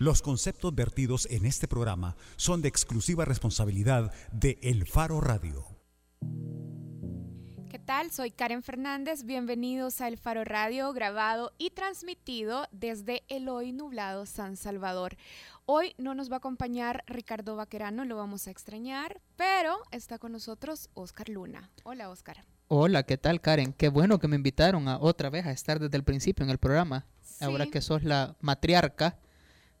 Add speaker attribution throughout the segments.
Speaker 1: Los conceptos vertidos en este programa son de exclusiva responsabilidad de El Faro Radio.
Speaker 2: ¿Qué tal? Soy Karen Fernández. Bienvenidos a El Faro Radio, grabado y transmitido desde el hoy nublado San Salvador. Hoy no nos va a acompañar Ricardo Vaquerano, lo vamos a extrañar, pero está con nosotros Oscar Luna. Hola, Oscar.
Speaker 3: Hola, ¿qué tal, Karen? Qué bueno que me invitaron a otra vez a estar desde el principio en el programa. Ahora que sos la matriarca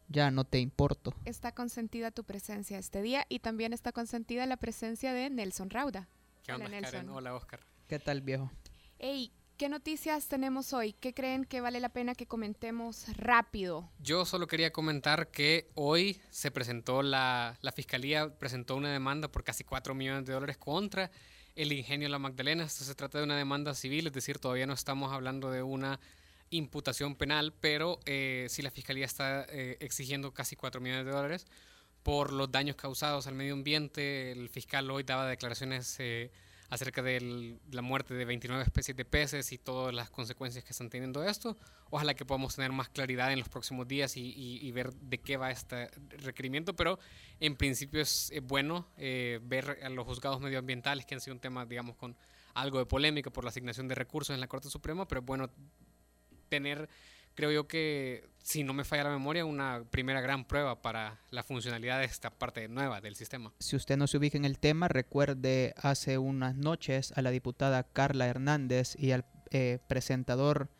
Speaker 3: ya no te importo.
Speaker 2: Está consentida tu presencia este día y también está consentida la presencia de Nelson Rauda.
Speaker 4: ¿Qué onda, Hola, Karen? Hola, Oscar.
Speaker 3: ¿Qué tal, viejo?
Speaker 2: Hey, ¿qué noticias tenemos hoy? ¿Qué creen que vale la pena que comentemos rápido?
Speaker 4: Yo solo quería comentar que hoy se presentó la, la Fiscalía, presentó una demanda por casi 4 millones de dólares contra el ingenio La Magdalena. Esto se trata de una demanda civil, es decir, todavía no estamos hablando de una imputación penal, pero eh, si la Fiscalía está eh, exigiendo casi 4 millones de dólares por los daños causados al medio ambiente. El fiscal hoy daba declaraciones eh, acerca de la muerte de 29 especies de peces y todas las consecuencias que están teniendo esto. Ojalá que podamos tener más claridad en los próximos días y, ver de qué va este requerimiento, pero en principio es bueno ver a los juzgados medioambientales, que han sido un tema, digamos, con algo de polémica por la asignación de recursos en la Corte Suprema, pero bueno tener, creo yo que, si no me falla la memoria, una primera gran prueba para la funcionalidad de esta parte nueva del sistema.
Speaker 3: Si usted no se ubica en el tema, recuerde hace unas noches a la diputada Carla Hernández y al eh, presentador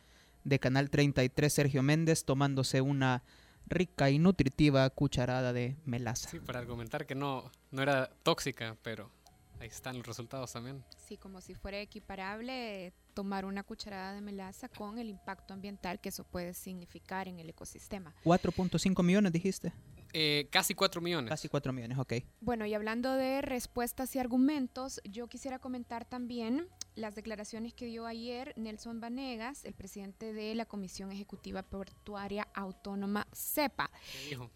Speaker 3: de Canal 33, Sergio Méndez, tomándose una rica y nutritiva cucharada de melaza.
Speaker 4: Sí, para argumentar que no, no era tóxica, pero ahí están los resultados también.
Speaker 2: Sí, como si fuera equiparable tomar una cucharada de melaza con el impacto ambiental que eso puede significar en el ecosistema.
Speaker 3: 4.5 millones dijiste.
Speaker 4: Eh, casi 4 millones.
Speaker 3: Casi 4 millones, ok.
Speaker 2: Bueno, y hablando de respuestas y argumentos, yo quisiera comentar también las declaraciones que dio ayer Nelson Vanegas, el presidente de la Comisión Ejecutiva Portuaria Autónoma CEPA. ¿Qué dijo?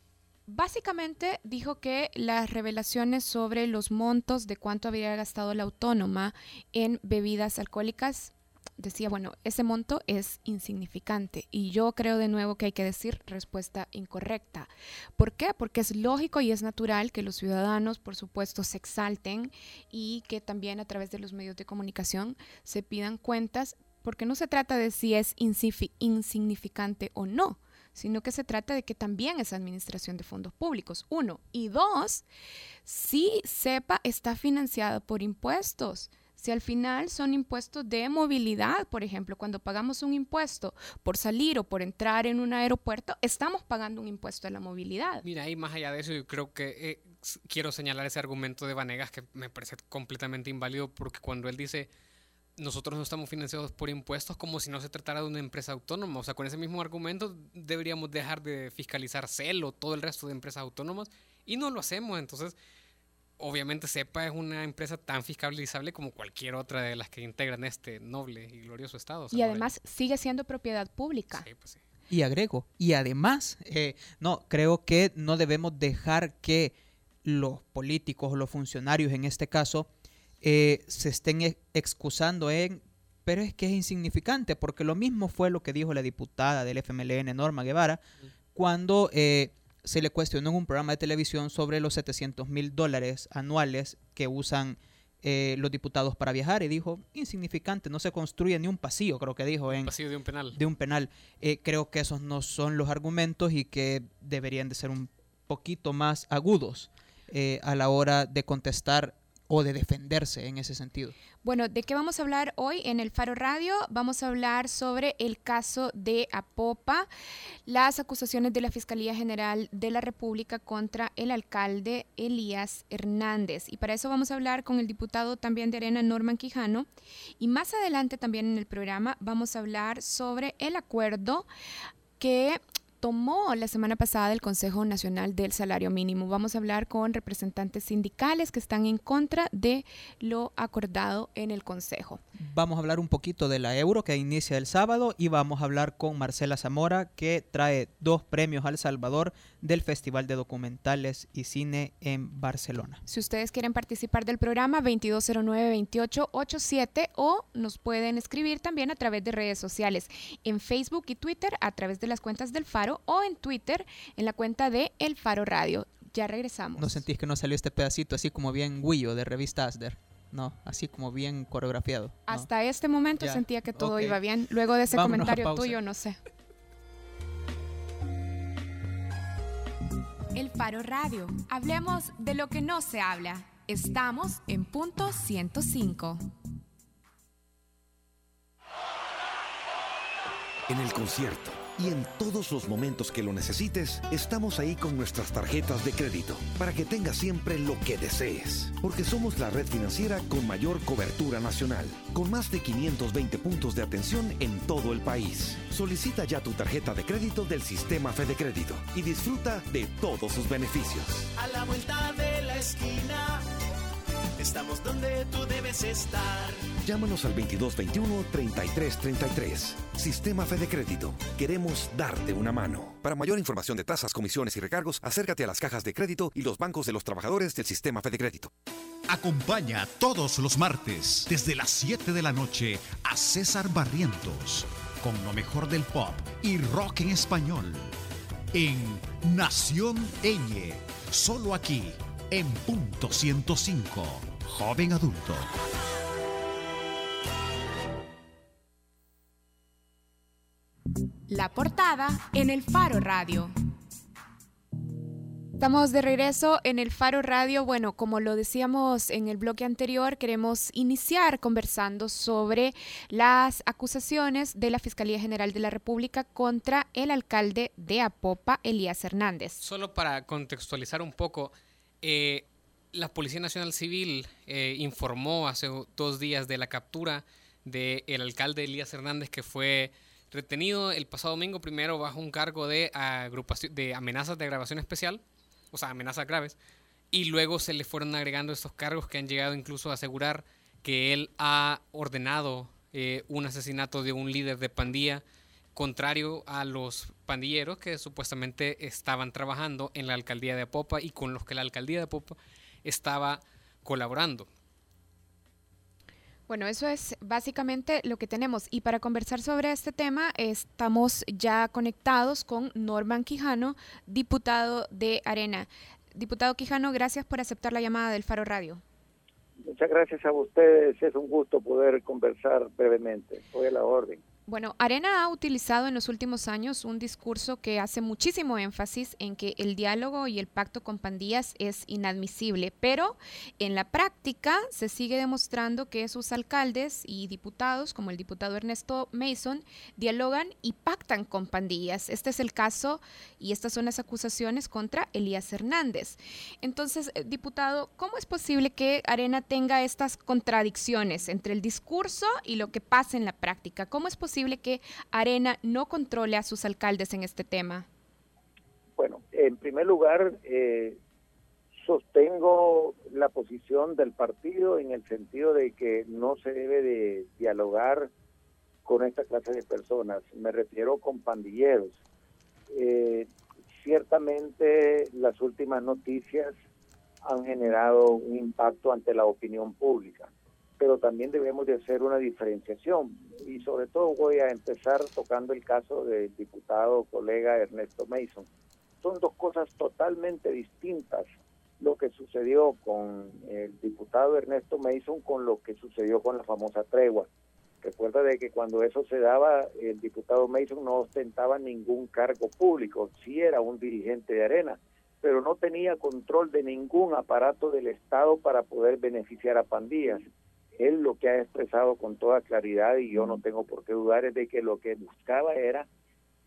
Speaker 2: Básicamente dijo que las revelaciones sobre los montos de cuánto había gastado la autónoma en bebidas alcohólicas decía, bueno, ese monto es insignificante. Y yo creo de nuevo que hay que decir respuesta incorrecta. ¿Por qué? Porque es lógico y es natural que los ciudadanos, por supuesto, se exalten y que también a través de los medios de comunicación se pidan cuentas, porque no se trata de si es insignificante o no sino que se trata de que también es administración de fondos públicos, uno. Y dos, si SEPA está financiada por impuestos. Si al final son impuestos de movilidad, por ejemplo, cuando pagamos un impuesto por salir o por entrar en un aeropuerto, estamos pagando un impuesto a la movilidad.
Speaker 4: Mira, y más allá de eso, yo creo que eh, quiero señalar ese argumento de Vanegas que me parece completamente inválido porque cuando él dice nosotros no estamos financiados por impuestos como si no se tratara de una empresa autónoma. O sea, con ese mismo argumento deberíamos dejar de fiscalizar CEL o todo el resto de empresas autónomas y no lo hacemos. Entonces, obviamente CEPA es una empresa tan fiscalizable como cualquier otra de las que integran este noble y glorioso Estado.
Speaker 2: Y además sigue siendo propiedad pública. Sí, pues
Speaker 3: sí. Y agrego, y además, eh, no, creo que no debemos dejar que los políticos o los funcionarios en este caso eh, se estén excusando en, pero es que es insignificante, porque lo mismo fue lo que dijo la diputada del FMLN, Norma Guevara, cuando... Eh, se le cuestionó en un programa de televisión sobre los 700 mil dólares anuales que usan eh, los diputados para viajar y dijo, insignificante, no se construye ni un pasillo, creo que dijo. En,
Speaker 4: un pasillo de un penal.
Speaker 3: De un penal. Eh, creo que esos no son los argumentos y que deberían de ser un poquito más agudos eh, a la hora de contestar o de defenderse en ese sentido.
Speaker 2: Bueno, ¿de qué vamos a hablar hoy en el Faro Radio? Vamos a hablar sobre el caso de Apopa, las acusaciones de la Fiscalía General de la República contra el alcalde Elías Hernández. Y para eso vamos a hablar con el diputado también de Arena, Norman Quijano. Y más adelante también en el programa vamos a hablar sobre el acuerdo que tomó la semana pasada el Consejo Nacional del Salario Mínimo. Vamos a hablar con representantes sindicales que están en contra de lo acordado en el Consejo.
Speaker 3: Vamos a hablar un poquito de la euro que inicia el sábado y vamos a hablar con Marcela Zamora que trae dos premios al Salvador del Festival de Documentales y Cine en Barcelona.
Speaker 2: Si ustedes quieren participar del programa 2209-2887 o nos pueden escribir también a través de redes sociales en Facebook y Twitter a través de las cuentas del Faro o en Twitter en la cuenta de El Faro Radio. Ya regresamos.
Speaker 3: ¿No sentís que no salió este pedacito así como bien Guillo de revista Asder? No, así como bien coreografiado.
Speaker 2: Hasta este momento sentía que todo iba bien. Luego de ese comentario tuyo, no sé. El Faro Radio. Hablemos de lo que no se habla. Estamos en punto 105.
Speaker 5: En el concierto y en todos los momentos que lo necesites, estamos ahí con nuestras tarjetas de crédito para que tengas siempre lo que desees. Porque somos la red financiera con mayor cobertura nacional, con más de 520 puntos de atención en todo el país. Solicita ya tu tarjeta de crédito del sistema Fede Crédito y disfruta de todos sus beneficios.
Speaker 6: A la vuelta de la esquina Estamos donde tú debes estar.
Speaker 5: Llámanos al 2221-3333. Sistema Fede Crédito. Queremos darte una mano. Para mayor información de tasas, comisiones y recargos, acércate a las cajas de crédito y los bancos de los trabajadores del Sistema Fede Crédito.
Speaker 1: Acompaña todos los martes, desde las 7 de la noche, a César Barrientos, con lo mejor del pop y rock en español. En Nación Eñe, solo aquí, en punto 105 joven adulto.
Speaker 2: La portada en el Faro Radio. Estamos de regreso en el Faro Radio. Bueno, como lo decíamos en el bloque anterior, queremos iniciar conversando sobre las acusaciones de la Fiscalía General de la República contra el alcalde de Apopa, Elías Hernández.
Speaker 4: Solo para contextualizar un poco, eh, la Policía Nacional Civil eh, informó hace dos días de la captura del alcalde Elías Hernández que fue retenido el pasado domingo primero bajo un cargo de, agrupación, de amenazas de agravación especial, o sea, amenazas graves, y luego se le fueron agregando estos cargos que han llegado incluso a asegurar que él ha ordenado eh, un asesinato de un líder de pandilla contrario a los pandilleros que supuestamente estaban trabajando en la alcaldía de Apopa y con los que la alcaldía de Apopa estaba colaborando.
Speaker 2: Bueno, eso es básicamente lo que tenemos. Y para conversar sobre este tema, estamos ya conectados con Norman Quijano, diputado de Arena. Diputado Quijano, gracias por aceptar la llamada del Faro Radio.
Speaker 7: Muchas gracias a ustedes. Es un gusto poder conversar brevemente. A la orden.
Speaker 2: Bueno, Arena ha utilizado en los últimos años un discurso que hace muchísimo énfasis en que el diálogo y el pacto con pandillas es inadmisible, pero en la práctica se sigue demostrando que sus alcaldes y diputados, como el diputado Ernesto Mason, dialogan y pactan con pandillas. Este es el caso y estas son las acusaciones contra Elías Hernández. Entonces, eh, diputado, ¿cómo es posible que Arena tenga estas contradicciones entre el discurso y lo que pasa en la práctica? ¿Cómo es posible que Arena no controle a sus alcaldes en este tema?
Speaker 7: Bueno, en primer lugar, eh, sostengo la posición del partido en el sentido de que no se debe de dialogar con esta clase de personas. Me refiero con pandilleros. Eh, ciertamente las últimas noticias han generado un impacto ante la opinión pública pero también debemos de hacer una diferenciación y sobre todo voy a empezar tocando el caso del diputado colega Ernesto Mason. Son dos cosas totalmente distintas lo que sucedió con el diputado Ernesto Mason con lo que sucedió con la famosa tregua. Recuerda de que cuando eso se daba, el diputado Mason no ostentaba ningún cargo público, sí era un dirigente de arena, pero no tenía control de ningún aparato del Estado para poder beneficiar a pandillas él lo que ha expresado con toda claridad y yo no tengo por qué dudar es de que lo que buscaba era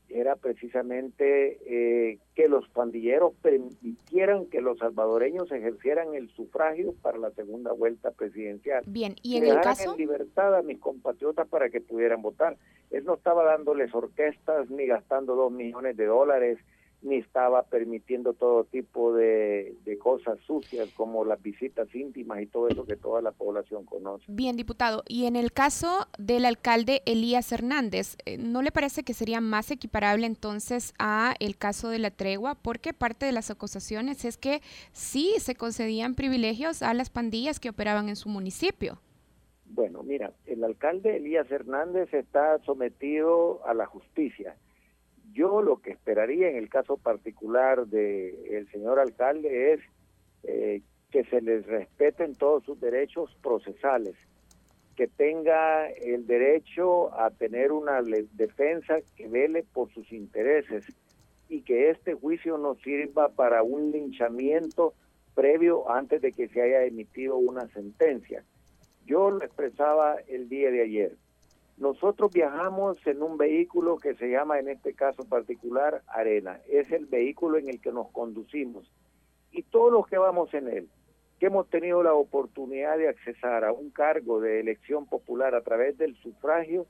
Speaker 7: era precisamente eh, que los pandilleros permitieran que los salvadoreños ejercieran el sufragio para la segunda vuelta presidencial.
Speaker 2: Bien, y en el caso
Speaker 7: en libertad a mis compatriotas para que pudieran votar. Él no estaba dándoles orquestas ni gastando dos millones de dólares ni estaba permitiendo todo tipo de, cosas sucias como las visitas íntimas y todo eso que toda la población conoce.
Speaker 2: Bien, diputado, y en el caso del alcalde Elías Hernández, eh, ¿no le parece que sería más equiparable entonces a el caso de la tregua? Porque parte de las acusaciones es que sí se concedían privilegios a las pandillas que operaban en su municipio.
Speaker 7: Bueno, mira, el alcalde Elías Hernández está sometido a la justicia Yo lo que esperaría en el caso particular del señor alcalde es eh, que se les respeten todos sus derechos procesales, que tenga el derecho a tener una defensa que vele por sus intereses y que este juicio no sirva para un linchamiento previo antes de que se haya emitido una sentencia. Yo lo expresaba el día de ayer. Nosotros viajamos en un vehículo que se llama en este caso particular Arena. Es el vehículo en el que nos conducimos. Y todos los que vamos en él, que hemos tenido la oportunidad de accesar a un cargo de elección popular a través del sufragio,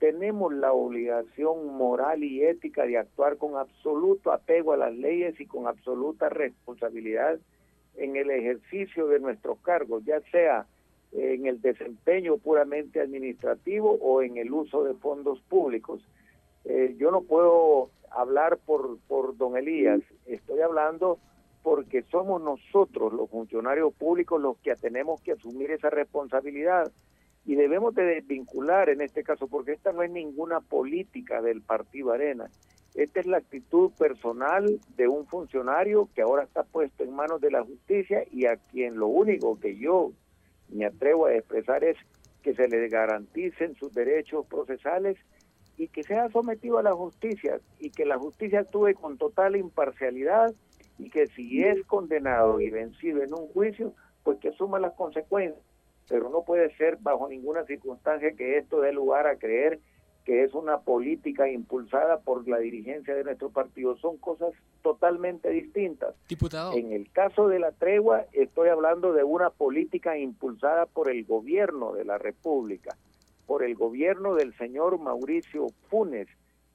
Speaker 7: tenemos la obligación moral y ética de actuar con absoluto apego a las leyes y con absoluta responsabilidad en el ejercicio de nuestros cargos, ya sea en el desempeño puramente administrativo o en el uso de fondos públicos. Eh, yo no puedo hablar por, por don Elías, estoy hablando porque somos nosotros los funcionarios públicos los que tenemos que asumir esa responsabilidad. Y debemos de desvincular en este caso porque esta no es ninguna política del partido Arena, esta es la actitud personal de un funcionario que ahora está puesto en manos de la justicia y a quien lo único que yo me atrevo a expresar es que se le garanticen sus derechos procesales y que sea sometido a la justicia y que la justicia actúe con total imparcialidad y que si es condenado y vencido en un juicio, pues que asuma las consecuencias. Pero no puede ser bajo ninguna circunstancia que esto dé lugar a creer que es una política impulsada por la dirigencia de nuestro partido. Son cosas totalmente distintas.
Speaker 4: Diputado.
Speaker 7: En el caso de la tregua, estoy hablando de una política impulsada por el gobierno de la República, por el gobierno del señor Mauricio Funes,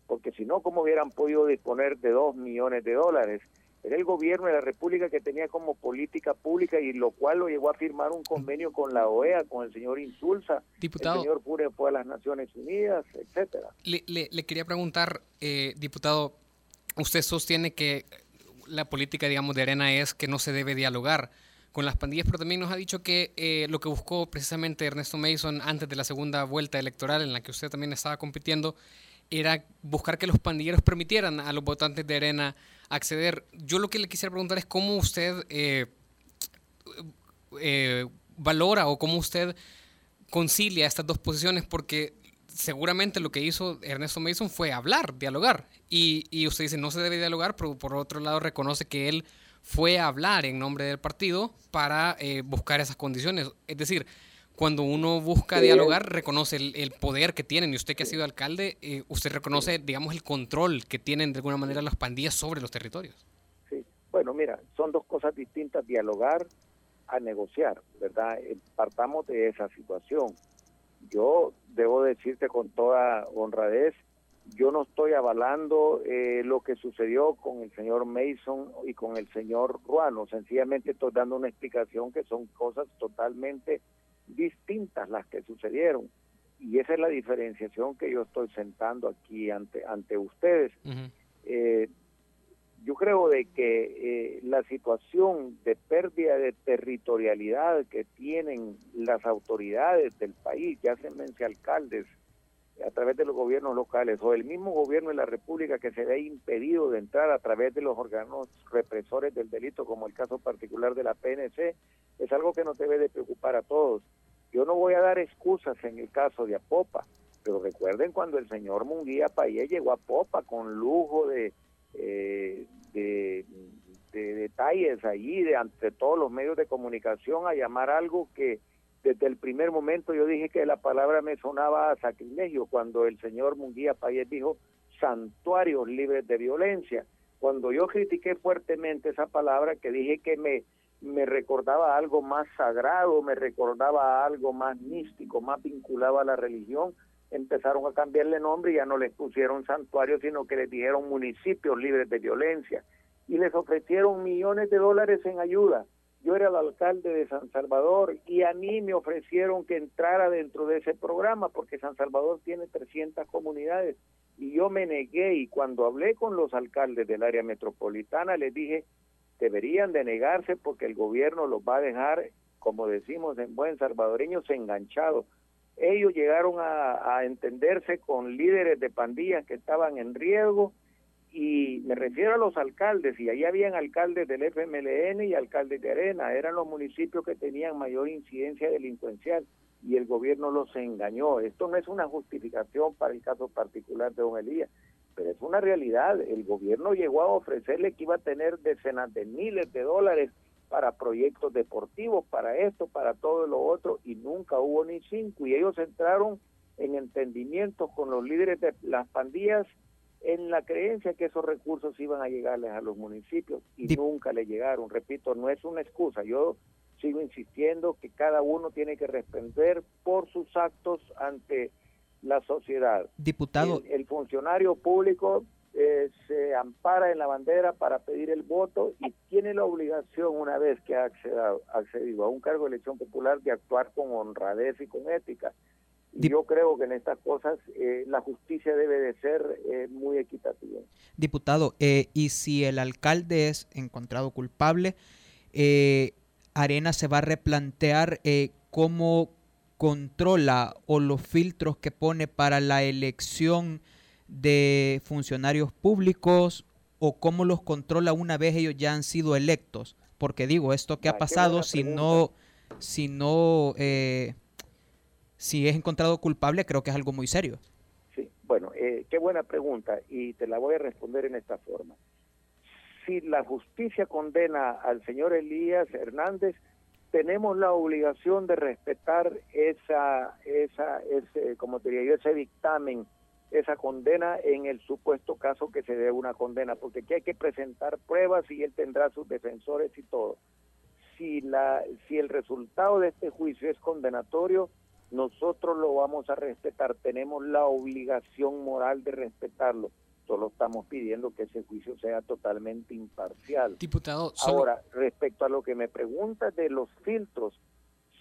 Speaker 7: porque si no, ¿cómo hubieran podido disponer de dos millones de dólares? Era el gobierno de la República que tenía como política pública y lo cual lo llevó a firmar un convenio con la OEA, con el señor Insulza,
Speaker 4: diputado,
Speaker 7: el señor Pure fue a las Naciones Unidas, etcétera.
Speaker 4: Le, le, quería preguntar, eh, diputado, usted sostiene que la política, digamos, de Arena es que no se debe dialogar con las pandillas, pero también nos ha dicho que eh, lo que buscó precisamente Ernesto Mason antes de la segunda vuelta electoral en la que usted también estaba compitiendo era buscar que los pandilleros permitieran a los votantes de Arena acceder. Yo lo que le quisiera preguntar es cómo usted eh, eh, valora o cómo usted concilia estas dos posiciones, porque seguramente lo que hizo Ernesto Mason fue hablar, dialogar. Y, y, usted dice no se debe dialogar, pero por otro lado reconoce que él fue a hablar en nombre del partido para eh, buscar esas condiciones. Es decir, cuando uno busca dialogar, reconoce el, poder que tienen. Y usted que ha sido alcalde, eh, usted reconoce, digamos, el control que tienen de alguna manera las pandillas sobre los territorios.
Speaker 7: Sí, bueno, mira, son dos cosas distintas, dialogar a negociar, ¿verdad? Partamos de esa situación. Yo debo decirte con toda honradez, yo no estoy avalando eh, lo que sucedió con el señor Mason y con el señor Ruano, sencillamente estoy dando una explicación que son cosas totalmente distintas las que sucedieron. Y esa es la diferenciación que yo estoy sentando aquí ante, ante ustedes. Eh, yo creo de que eh, la situación de pérdida de territorialidad que tienen las autoridades del país, ya sean alcaldes, a través de los gobiernos locales o el mismo gobierno de la República que se ve impedido de entrar a través de los órganos represores del delito, como el caso particular de la PNC, es algo que nos debe de preocupar a todos. Yo no voy a dar excusas en el caso de Apopa, pero recuerden cuando el señor Munguía Payé llegó a Apopa con lujo de, eh, de, de detalles allí, de ante todos los medios de comunicación, a llamar algo que desde el primer momento yo dije que la palabra me sonaba a sacrilegio cuando el señor Munguía Payet dijo santuarios libres de violencia. Cuando yo critiqué fuertemente esa palabra, que dije que me, me recordaba algo más sagrado, me recordaba algo más místico, más vinculado a la religión, empezaron a cambiarle nombre y ya no les pusieron santuarios, sino que les dijeron municipios libres de violencia. Y les ofrecieron millones de dólares en ayuda yo era el alcalde de San Salvador y a mí me ofrecieron que entrara dentro de ese programa porque San Salvador tiene 300 comunidades y yo me negué y cuando hablé con los alcaldes del área metropolitana les dije deberían de negarse porque el gobierno los va a dejar, como decimos en buen salvadoreños, enganchados. Ellos llegaron a, a entenderse con líderes de pandillas que estaban en riesgo y me refiero a los alcaldes, y ahí habían alcaldes del FMLN y alcaldes de Arena, eran los municipios que tenían mayor incidencia delincuencial y el gobierno los engañó. Esto no es una justificación para el caso particular de don Elías, pero es una realidad. El gobierno llegó a ofrecerle que iba a tener decenas de miles de dólares para proyectos deportivos, para esto, para todo lo otro, y nunca hubo ni cinco, y ellos entraron en entendimiento con los líderes de las pandillas en la creencia que esos recursos iban a llegarles a los municipios y nunca le llegaron. Repito, no es una excusa. Yo sigo insistiendo que cada uno tiene que responder por sus actos ante la sociedad.
Speaker 3: Diputado.
Speaker 7: El, funcionario público eh, se ampara en la bandera para pedir el voto y tiene la obligación, una vez que ha accedido, accedido a un cargo de elección popular, de actuar con honradez y con ética. Yo creo que en estas cosas eh, la justicia debe de ser eh, muy equitativa.
Speaker 3: Diputado, y si el alcalde es encontrado culpable, Arena se va a replantear cómo controla o los filtros que pone para la elección de funcionarios públicos o cómo los controla una vez ellos ya han sido electos. Porque digo, esto que ha pasado, si no, si no, eh, si es encontrado culpable, creo que es algo muy serio.
Speaker 7: Sí, bueno, eh, qué buena pregunta y te la voy a responder en esta forma. Si la justicia condena al señor Elías Hernández, tenemos la obligación de respetar esa, esa, ese, como diría yo, ese dictamen, esa condena en el supuesto caso que se dé una condena, porque aquí hay que presentar pruebas y él tendrá sus defensores y todo. Si, la, si el resultado de este juicio es condenatorio, nosotros lo vamos a respetar, tenemos la obligación moral de respetarlo solo estamos pidiendo que ese juicio sea totalmente imparcial.
Speaker 4: Diputado,
Speaker 7: ahora respecto a lo que me preguntas de los filtros,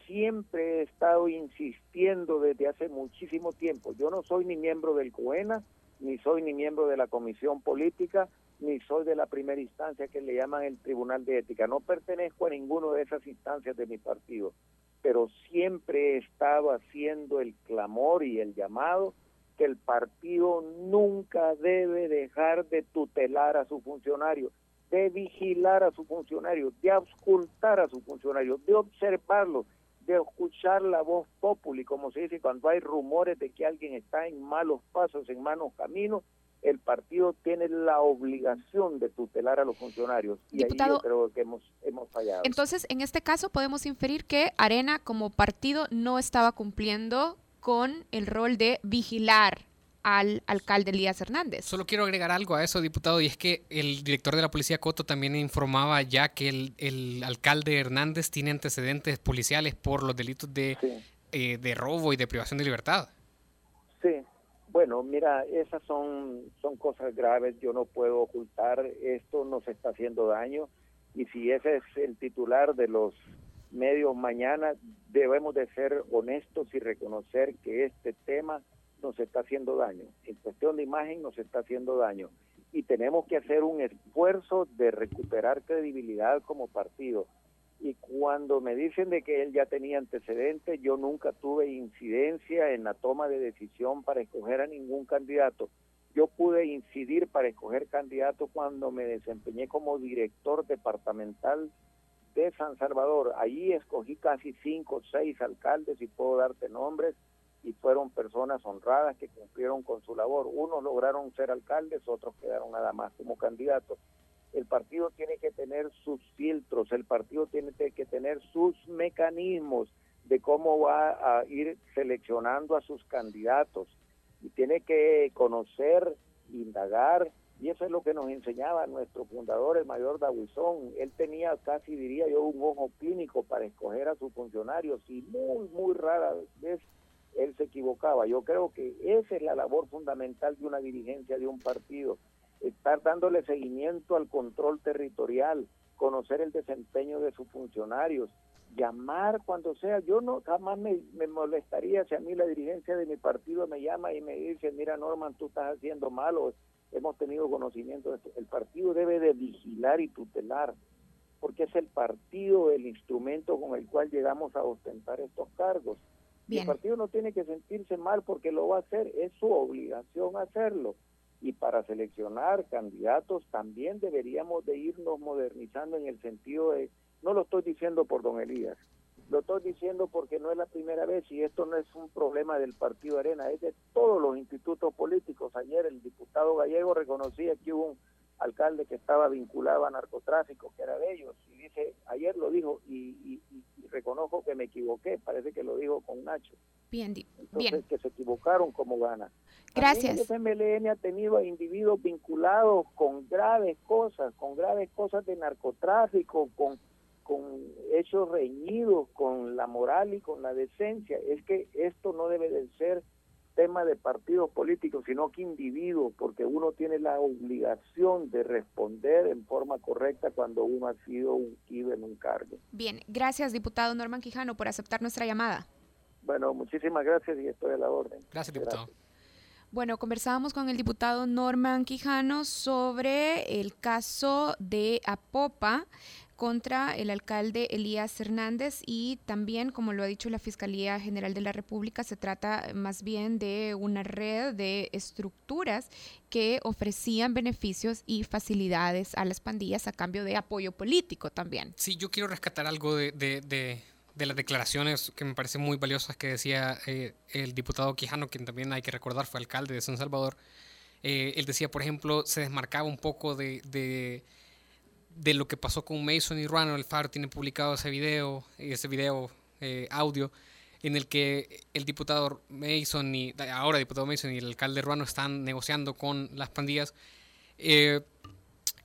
Speaker 7: siempre he estado insistiendo desde hace muchísimo tiempo. Yo no soy ni miembro del COENA, ni soy ni miembro de la Comisión Política, ni soy de la primera instancia que le llaman el Tribunal de Ética. No pertenezco a ninguna de esas instancias de mi partido, pero siempre he estado haciendo el clamor y el llamado que el partido nunca debe dejar de tutelar a su funcionario, de vigilar a su funcionario, de auscultar a su funcionario, de observarlo, de escuchar la voz populi, como se dice cuando hay rumores de que alguien está en malos pasos, en malos caminos, el partido tiene la obligación de tutelar a los funcionarios y ahí yo creo que hemos, hemos fallado.
Speaker 2: Entonces, en este caso podemos inferir que Arena como partido no estaba cumpliendo con el rol de vigilar al alcalde Elías Hernández.
Speaker 4: Solo quiero agregar algo a eso, diputado, y es que el director de la policía Coto también informaba ya que el, alcalde Hernández tiene antecedentes policiales por los delitos de, eh, de robo y de privación de libertad.
Speaker 7: Sí, bueno, mira, esas son, son cosas graves, yo no puedo ocultar, esto nos está haciendo daño, y si ese es el titular de los medios mañana, debemos de ser honestos y reconocer que este tema nos está haciendo daño. En cuestión de imagen nos está haciendo daño. Y tenemos que hacer un esfuerzo de recuperar credibilidad como partido. Y cuando me dicen de que él ya tenía antecedentes, yo nunca tuve incidencia en la toma de decisión para escoger a ningún candidato. Yo pude incidir para escoger candidato cuando me desempeñé como director departamental de San Salvador. Allí escogí casi cinco o seis alcaldes y puedo darte nombres y fueron personas honradas que cumplieron con su labor. Unos lograron ser alcaldes, otros quedaron nada más como candidatos. El partido tiene que tener sus filtros, el partido tiene que tener sus mecanismos de cómo va a ir seleccionando a sus candidatos y tiene que conocer, indagar y eso es lo que nos enseñaba nuestro fundador, el mayor Dawisón. Él tenía casi, diría yo, un ojo clínico para escoger a sus funcionarios y muy, muy rara vez él se equivocaba. Yo creo que esa es la labor fundamental de una dirigencia de un partido, estar dándole seguimiento al control territorial, conocer el desempeño de sus funcionarios, llamar cuando sea. Yo no jamás me, me, molestaría si a mí la dirigencia de mi partido me llama y me dice, mira Norman, tú estás haciendo mal o hemos tenido conocimiento de esto. El partido debe de vigilar y tutelar, porque es el partido el instrumento con el cual llegamos a ostentar estos cargos. el partido no tiene que sentirse mal porque lo va a hacer, es su obligación hacerlo. Y para seleccionar candidatos también deberíamos de irnos modernizando en el sentido de, no lo estoy diciendo por don Elías, lo estoy diciendo porque no es la primera vez y esto no es un problema del Partido Arena, es de todos los institutos políticos. Ayer el diputado gallego reconocía que hubo un alcalde que estaba vinculado a narcotráfico, que era de ellos, y dice, ayer lo dijo y, reconozco que me equivoqué, parece que lo dijo con Nacho.
Speaker 2: Bien,
Speaker 7: Entonces, que se equivocaron como gana.
Speaker 2: Gracias.
Speaker 7: el FMLN ha tenido a individuos vinculados con graves cosas, con graves cosas de narcotráfico, con, con hechos reñidos con la moral y con la decencia. Es que esto no debe de ser tema de partidos políticos, sino que individuos, porque uno tiene la obligación de responder en forma correcta cuando uno ha sido ungido en un cargo.
Speaker 2: Bien, gracias diputado Norman Quijano por aceptar nuestra llamada.
Speaker 7: Bueno, muchísimas gracias y estoy a la orden.
Speaker 4: Gracias, diputado.
Speaker 2: Bueno, conversábamos con el diputado Norman Quijano sobre el caso de Apopa contra el alcalde Elías Hernández y también, como lo ha dicho la Fiscalía General de la República, se trata más bien de una red de estructuras que ofrecían beneficios y facilidades a las pandillas a cambio de apoyo político también.
Speaker 4: Sí, yo quiero rescatar algo de, de, las declaraciones que me parecen muy valiosas que decía eh, el diputado Quijano, quien también hay que recordar fue alcalde de San Salvador. Eh, él decía, por ejemplo, se desmarcaba un poco de de lo que pasó con Mason y Ruano. El Faro tiene publicado ese video, ese video eh, audio, en el que el diputado Mason y ahora diputado Mason y el alcalde Ruano están negociando con las pandillas. Eh,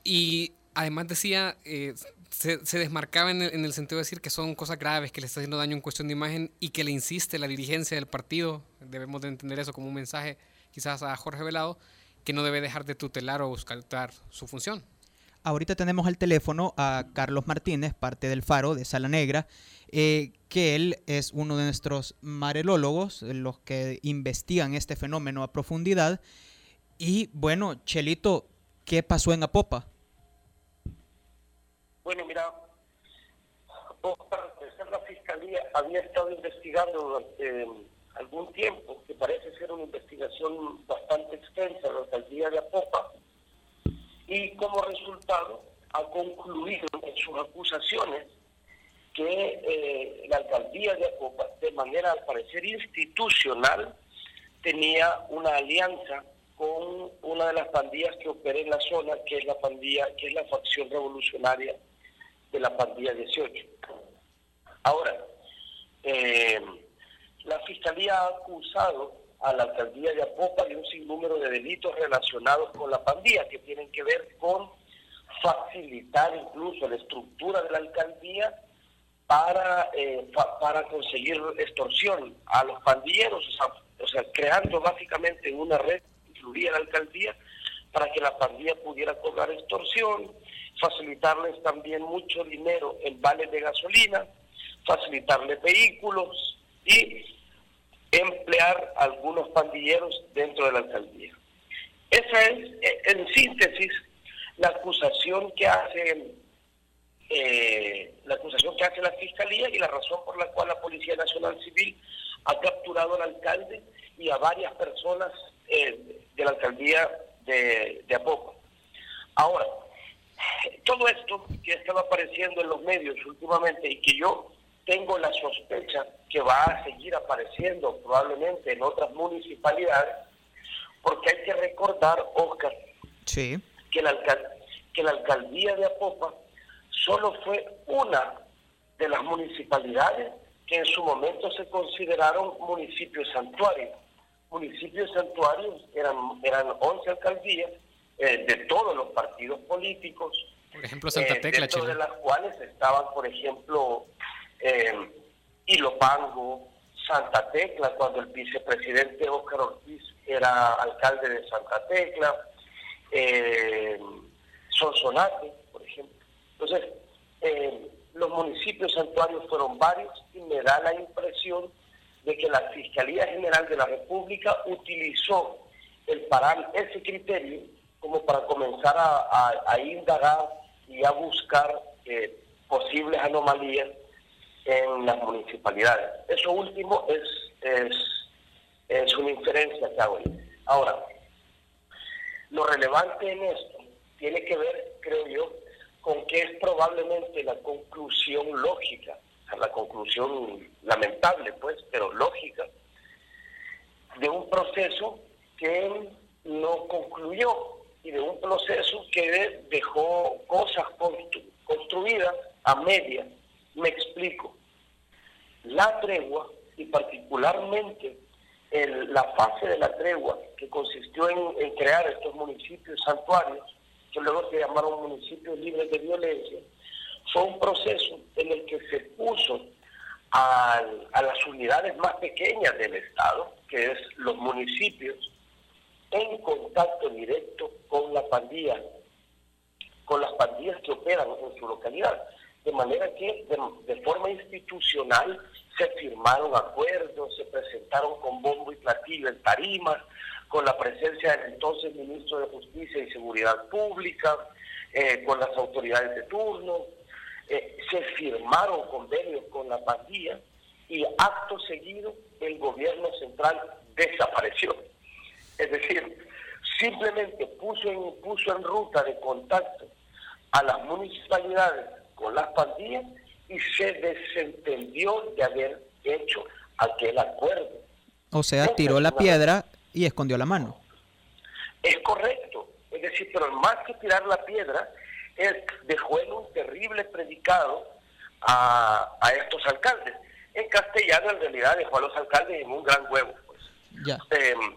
Speaker 4: y además decía, eh, se, desmarcaba en el, sentido de decir que son cosas graves, que le está haciendo daño en cuestión de imagen y que le insiste la dirigencia del partido, debemos de entender eso como un mensaje quizás a Jorge Velado, que no debe dejar de tutelar o buscar su función.
Speaker 3: Ahorita tenemos al teléfono a Carlos Martínez, parte del Faro de Sala Negra, eh, que él es uno de nuestros marelólogos, los que investigan este fenómeno a profundidad. Y bueno, Chelito, ¿qué pasó en Apopa?
Speaker 8: Bueno, mira, la Fiscalía había estado investigando durante algún tiempo, que parece ser una investigación bastante extensa, la alcaldía de Apopa, y como resultado ha concluido en sus acusaciones que eh, la alcaldía de Acopa, de manera al parecer institucional, tenía una alianza con una de las pandillas que opera en la zona, que es la pandilla, que es la facción revolucionaria de la pandilla 18. Ahora, eh, la fiscalía ha acusado a la alcaldía de Apopa y un sinnúmero de delitos relacionados con la pandilla que tienen que ver con facilitar incluso la estructura de la alcaldía para, eh, para conseguir extorsión a los pandilleros, o sea, creando básicamente una red que incluía la alcaldía para que la pandilla pudiera cobrar extorsión, facilitarles también mucho dinero en vales de gasolina, facilitarles vehículos y emplear algunos pandilleros dentro de la alcaldía. Esa es, en síntesis, la acusación que hace eh, la acusación que hace la fiscalía y la razón por la cual la Policía Nacional Civil ha capturado al alcalde y a varias personas eh, de la alcaldía de, de Apoco. Ahora, todo esto que estaba apareciendo en los medios últimamente y que yo tengo la sospecha que va a seguir apareciendo probablemente en otras municipalidades, porque hay que recordar, Oscar,
Speaker 3: sí.
Speaker 8: que, la que la alcaldía de Apopa solo fue una de las municipalidades que en su momento se consideraron municipios santuarios. Municipios santuarios eran, eran 11 alcaldías eh, de todos los partidos políticos.
Speaker 4: Por ejemplo, Santa eh,
Speaker 8: dentro de las cuales estaban, por ejemplo, eh, Ilopango, Santa Tecla, cuando el vicepresidente Óscar Ortiz era alcalde de Santa Tecla, eh, Sonsonate, por ejemplo. Entonces, eh, los municipios santuarios fueron varios y me da la impresión de que la Fiscalía General de la República utilizó el ese criterio como para comenzar a, indagar y a buscar eh, posibles anomalías en las municipalidades. Eso último es, es, una inferencia que hago. Ahora, Lo relevante en esto tiene que ver, creo yo, con que es probablemente la conclusión lógica, la conclusión lamentable, pues, pero lógica, de un proceso que no concluyó y de un proceso que dejó cosas construidas a media. Me explico. La tregua, y particularmente la fase de la tregua, que consistió en, crear estos municipios santuarios, que luego se llamaron municipios libres de violencia, fue un proceso en el que se puso a, a las unidades más pequeñas del Estado, que es los municipios, en contacto directo con la pandilla, con las pandillas que operan en su localidad. De manera que de, forma institucional se firmaron acuerdos, se presentaron con bombo y platillo en tarimas, con la presencia del entonces ministro de Justicia y Seguridad Pública, eh, con las autoridades de turno, eh, se firmaron convenios con la pandilla y acto seguido el gobierno central desapareció. Es decir, simplemente puso puso en ruta de contacto a las municipalidades con las pandillas y se desentendió de haber hecho aquel acuerdo.
Speaker 3: O sea, tiró la piedra y escondió la mano.
Speaker 8: Es correcto. Es decir, pero más que tirar la piedra, él dejó en un terrible predicado a, a estos alcaldes. En castellano, en realidad, dejó a los alcaldes en un gran huevo. Pues.
Speaker 3: Ya.
Speaker 8: Em,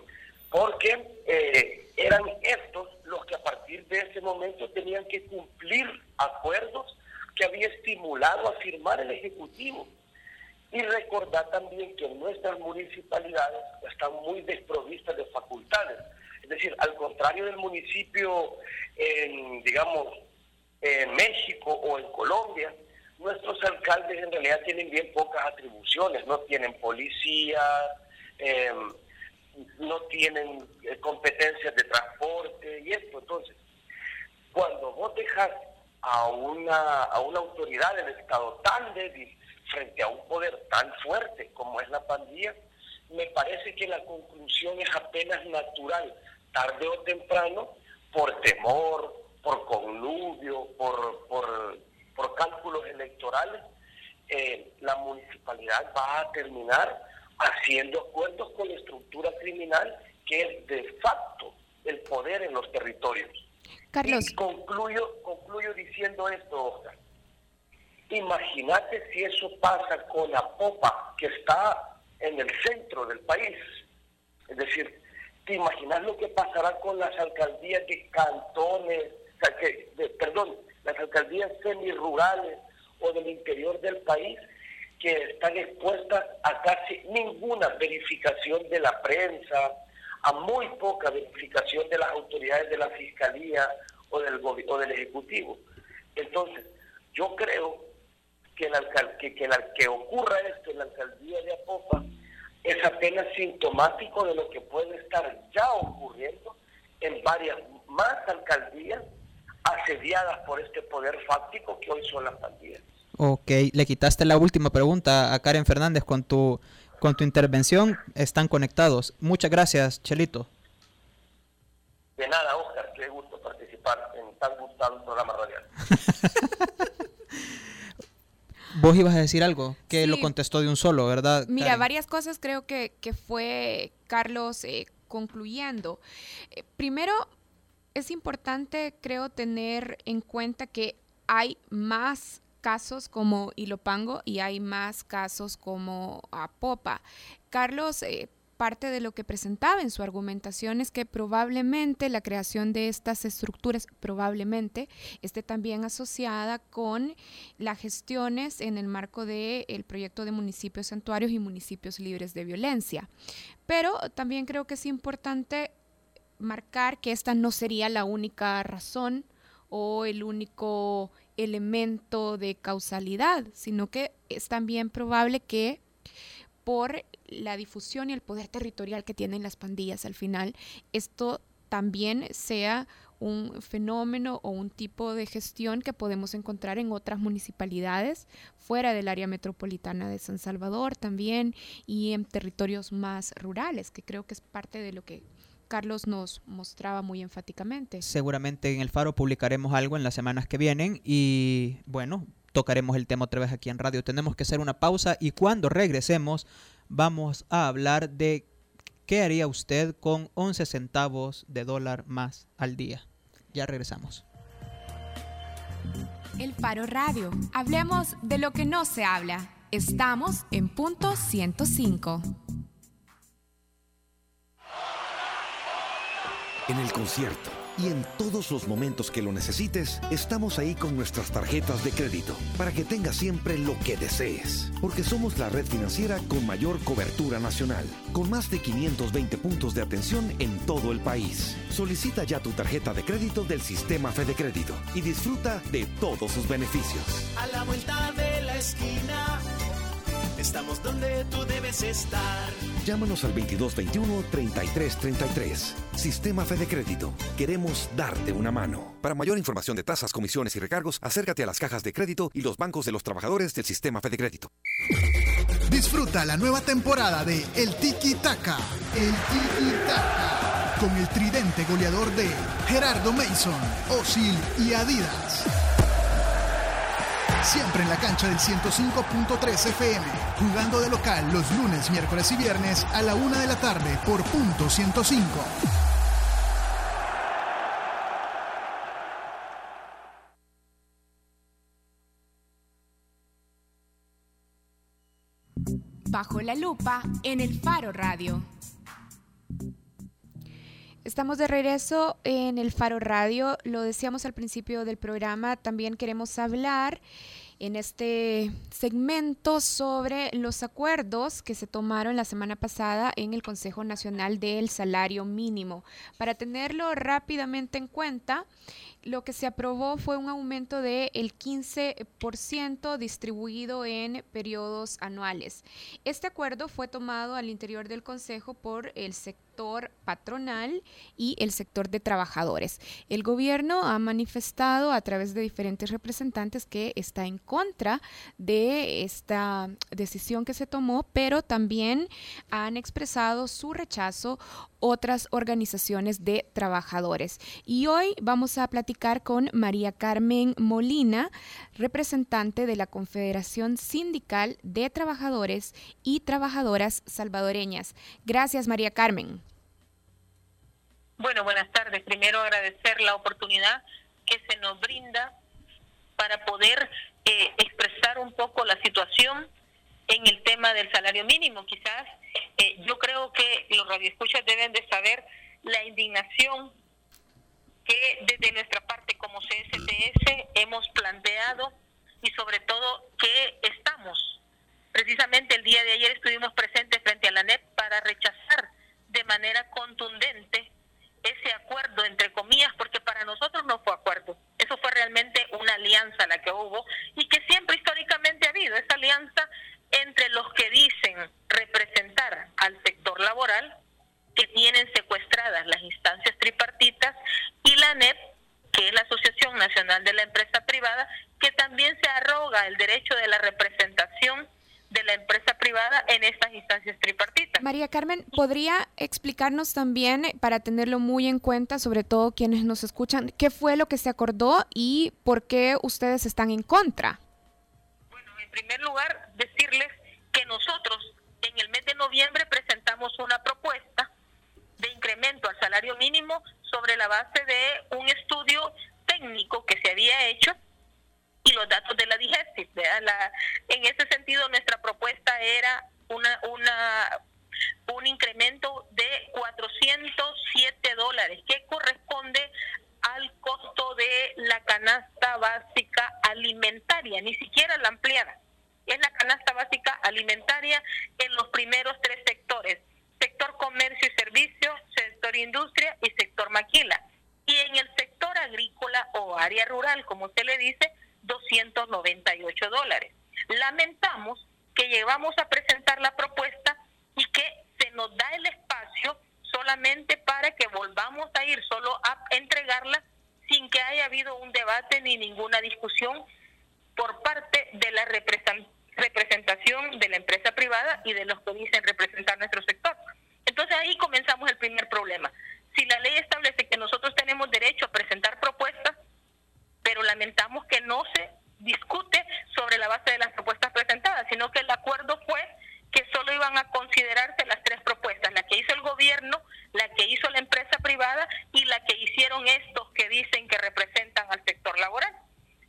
Speaker 8: porque eh, eran estos los que a partir de ese momento tenían que cumplir acuerdos que había estimulado a firmar el Ejecutivo. Y recordar también que nuestras municipalidades están muy desprovistas de facultades. Es decir, al contrario del municipio en, digamos, en México o en Colombia, nuestros alcaldes en realidad tienen bien pocas atribuciones, no tienen policía, eh, no tienen eh, competencias de transporte y esto. Entonces, cuando vos dejas a una, a una autoridad del Estado tan débil frente a un poder tan fuerte como es la pandilla, me parece que la conclusión es apenas natural, tarde o temprano, por temor, por connubio, por, por, por cálculos electorales, eh, la municipalidad va a terminar haciendo acuerdos con la estructura criminal que es de facto el poder en los territorios. Y concluyo, concluyo diciendo esto, Oscar. Imagínate si eso pasa con la popa que está en el centro del país. Es decir, ¿te imaginas lo que pasará con las alcaldías de cantones, que, perdón, las alcaldías semirurales o del interior del país? que están expuestas a casi ninguna verificación de la prensa, a muy poca verificación de las autoridades de la Fiscalía o del, o del Ejecutivo. Entonces, yo creo que, el que, que, que ocurra esto en la alcaldía de Apopa es apenas sintomático de lo que puede estar ya ocurriendo en varias más alcaldías asediadas por este poder fáctico que hoy son las pandillas.
Speaker 3: Ok, le quitaste la última pregunta a Karen Fernández con tu, con tu intervención. Están conectados. Muchas gracias, Chelito.
Speaker 8: De nada, Oscar. Qué gusto participar en tan gustado programa radial.
Speaker 3: Vos ibas a decir algo que lo contestó de un solo, ¿verdad?
Speaker 2: Mira, varias cosas creo que, que fue Carlos eh, concluyendo. Eh, primero, es importante, creo, tener en cuenta que hay más casos como Ilopango y hay más casos como Apopa. Carlos, eh, parte de lo que presentaba en su argumentación es que probablemente la creación de estas estructuras, probablemente, esté también asociada con las gestiones en el marco del proyecto de municipios santuarios y municipios libres de violencia. Pero también creo que es importante marcar que esta no sería la única razón o el único elemento de causalidad, sino que es también probable que por la difusión y el poder territorial que tienen las pandillas al final, esto también sea un fenómeno o un tipo de gestión que podemos encontrar en otras municipalidades fuera del área metropolitana de San Salvador también y en territorios más rurales, que creo que es parte de lo que Carlos nos mostraba muy enfáticamente.
Speaker 3: Seguramente en el Faro publicaremos algo en las semanas que vienen y bueno, tocaremos el tema otra vez aquí en radio. Tenemos que hacer una pausa y cuando regresemos vamos a hablar de qué haría usted con 11 centavos de dólar más al día. Ya regresamos.
Speaker 2: El Faro Radio. Hablemos de lo que no se habla. Estamos en punto 105.
Speaker 5: En el concierto y en todos los momentos que lo necesites, estamos ahí con nuestras tarjetas de crédito para que tengas siempre lo que desees. Porque somos la red financiera con mayor cobertura nacional, con más de 520 puntos de atención en todo el país. Solicita ya tu tarjeta de crédito del sistema Fede Crédito y disfruta de todos sus beneficios.
Speaker 6: A la vuelta de la esquina, estamos donde tú debes estar.
Speaker 5: Llámanos al 2221-3333. Sistema Fede Crédito. Queremos darte una mano. Para mayor información de tasas, comisiones y recargos, acércate a las cajas de crédito y los bancos de los trabajadores del Sistema Fede Crédito.
Speaker 9: Disfruta la nueva temporada de El Tiki Taka. El Tiki Taka. Con el tridente goleador de Gerardo Mason, Osil y Adidas. Siempre en la cancha del 105.3 FM. Jugando de local los lunes, miércoles y viernes a la una de la tarde por punto 105.
Speaker 2: Bajo la lupa en el Faro Radio. Estamos de regreso en el Faro Radio. Lo decíamos al principio del programa. También queremos hablar en este segmento sobre los acuerdos que se tomaron la semana pasada en el Consejo Nacional del Salario Mínimo. Para tenerlo rápidamente en cuenta, lo que se aprobó fue un aumento del el 15% distribuido en periodos anuales. Este acuerdo fue tomado al interior del Consejo por el sector patronal y el sector de trabajadores. El gobierno ha manifestado a través de diferentes representantes que está en contra de esta decisión que se tomó, pero también han expresado su rechazo otras organizaciones de trabajadores. Y hoy vamos a platicar con María Carmen Molina, representante de la Confederación Sindical de Trabajadores y Trabajadoras Salvadoreñas. Gracias, María Carmen.
Speaker 10: Bueno, buenas tardes. Primero agradecer la oportunidad que se nos brinda para poder eh, expresar un poco la situación en el tema del salario mínimo. Quizás eh, yo creo que los radioescuchas deben de saber la indignación que desde nuestra parte como CSTS hemos planteado y sobre todo que estamos. Precisamente el día de ayer estuvimos presentes frente a la NEP para rechazar de manera contundente ese acuerdo, entre comillas, porque para nosotros no fue acuerdo. Eso fue realmente una alianza la que hubo y que siempre históricamente ha habido, esa alianza entre los que dicen representar al sector laboral, que tienen secuestradas las instancias tripartitas, y la NEP, que es la Asociación Nacional de la Empresa Privada, que también se arroga el derecho de la representación de la empresa privada en estas instancias tripartitas.
Speaker 2: María Carmen, ¿podría explicarnos también, para tenerlo muy en cuenta, sobre todo quienes nos escuchan, qué fue lo que se acordó y por qué ustedes están en contra?
Speaker 10: Bueno, en primer lugar, decirles que nosotros en el mes de noviembre presentamos una propuesta de incremento al salario mínimo sobre la base de un estudio técnico que se había hecho y los datos de la DIGESTIS. En ese sentido, nuestra propuesta era una, una un incremento de 407 dólares, que corresponde al costo de la canasta básica alimentaria, ni siquiera la ampliada. Es la canasta básica alimentaria en los primeros tres sectores, sector comercio y servicio, sector industria y sector maquila. Y en el sector agrícola o área rural, como se le dice, 298 dólares. Lamentamos que llevamos a presentar la propuesta y que se nos da el espacio solamente para que volvamos a ir solo a entregarla sin que haya habido un debate ni ninguna discusión por parte de la representación de la empresa privada y de los que dicen representar nuestro sector. Entonces ahí comenzamos el primer problema. Si la ley establece que nosotros tenemos derecho a presentar propuestas, pero lamentamos que no se discute sobre la base de las propuestas presentadas, sino que el acuerdo fue que solo iban a considerarse las tres propuestas, la que hizo el gobierno, la que hizo la empresa privada y la que hicieron estos que dicen que representan al sector laboral.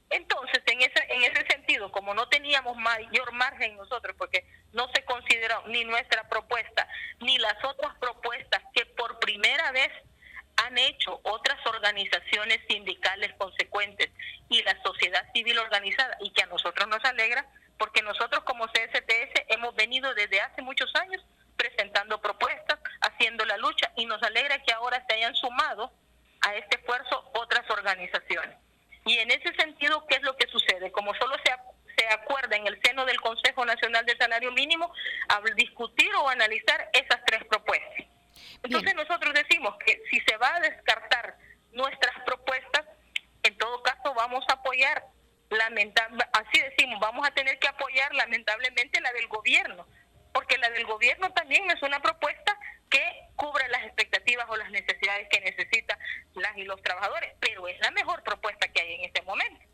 Speaker 10: Entonces, en ese, en ese sentido, como no teníamos mayor margen nosotros, porque no se consideró ni nuestra propuesta, ni las otras propuestas que por primera vez han hecho otras organizaciones sindicales consecuentes y la sociedad civil organizada, y que a nosotros nos alegra, porque nosotros como CSTS hemos venido desde hace muchos años presentando propuestas, haciendo la lucha, y nos alegra que ahora se hayan sumado a este esfuerzo otras organizaciones. Y en ese sentido, ¿qué es lo que sucede? Como solo se, se acuerda en el seno del Consejo Nacional de Salario Mínimo a discutir o analizar esas tres propuestas. Entonces nosotros decimos que si se va a descartar nuestras propuestas, en todo caso vamos a apoyar, lamentable, así decimos, vamos a tener que apoyar lamentablemente la del gobierno, porque la del gobierno también es una propuesta que cubra las expectativas o las necesidades que necesitan las y los trabajadores, pero es la mejor propuesta que hay en este momento.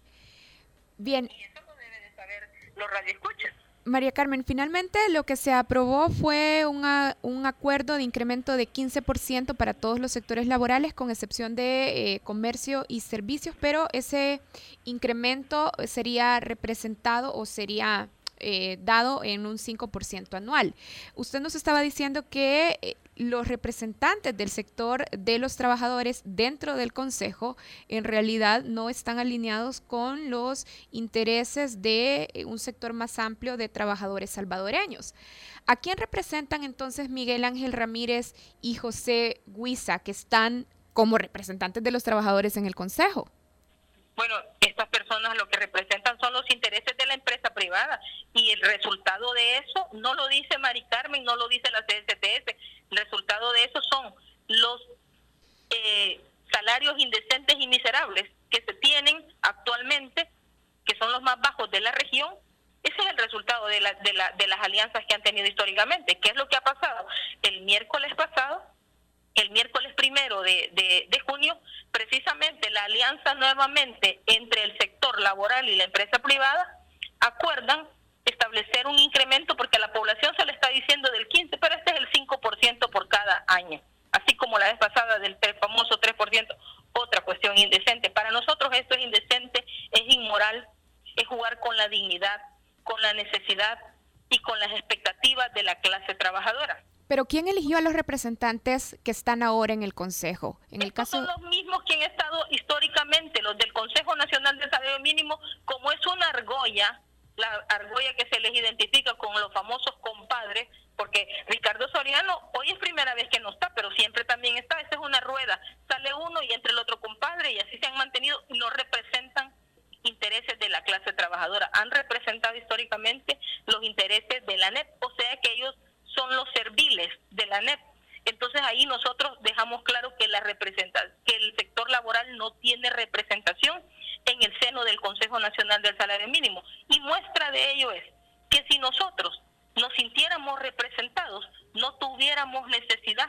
Speaker 2: Bien.
Speaker 10: Y eso lo deben de saber los radioescuchas.
Speaker 2: María Carmen, finalmente lo que se aprobó fue un acuerdo de incremento de 15% para todos los sectores laborales, con excepción de eh, comercio y servicios, pero ese incremento sería representado o sería eh, dado en un 5% anual. Usted nos estaba diciendo que eh, los representantes del sector de los trabajadores dentro del Consejo en realidad no están alineados con los intereses de eh, un sector más amplio de trabajadores salvadoreños. ¿A quién representan entonces Miguel Ángel Ramírez y José Guisa, que están como representantes de los trabajadores en el Consejo?
Speaker 10: Bueno, estas personas lo que representan son los intereses de la empresa privada y el resultado de eso no lo dice Mari Carmen, no lo dice la CSTS, el resultado de eso son los eh, salarios indecentes y miserables que se tienen actualmente, que son los más bajos de la región. Ese es el resultado de, la, de, la, de las alianzas que han tenido históricamente. ¿Qué es lo que ha pasado? El miércoles pasado el miércoles primero de, de, junio, precisamente la alianza nuevamente entre el sector laboral y la empresa privada acuerdan establecer un incremento porque a la población se le está diciendo del 15, pero este es el 5% por cada año, así como la vez pasada del famoso 3%, otra cuestión indecente. Para nosotros esto es indecente, es inmoral, es jugar con la dignidad, con la necesidad y con las expectativas de la clase trabajadora.
Speaker 2: Pero ¿quién eligió a los representantes que están ahora en el Consejo? En
Speaker 10: el caso... son los mismos que han estado históricamente, los del Consejo Nacional de Salario Mínimo, como es una argolla, la argolla que se les identifica con los famosos compadres, porque Ricardo Soriano hoy es primera vez que no está, pero siempre también está, esa es una rueda, sale uno y entre el otro compadre y así se han mantenido no representan intereses de la clase trabajadora, han representado históricamente los intereses de la NEP, o sea que ellos son los serviles de la NEP. Entonces ahí nosotros dejamos claro que la representa, que el sector laboral no tiene representación en el seno del Consejo Nacional del Salario Mínimo. Y muestra de ello es que si nosotros nos sintiéramos representados, no tuviéramos necesidad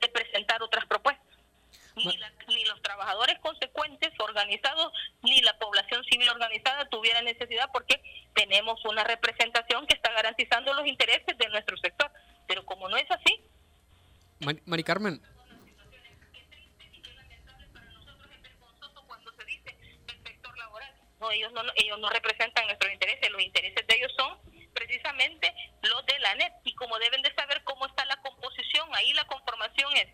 Speaker 10: de presentar otras propuestas. Ni, ni, los trabajadores consecuentes organizados, ni la población civil organizada tuviera necesidad porque tenemos una representación que está garantizando los intereses de nuestro sector. Pero como no es así...
Speaker 4: Mari, Carmen.
Speaker 10: No, ellos no, ellos no representan nuestros intereses, los intereses de ellos son precisamente los de la NET. Y como deben de saber cómo está la composición, ahí la conformación es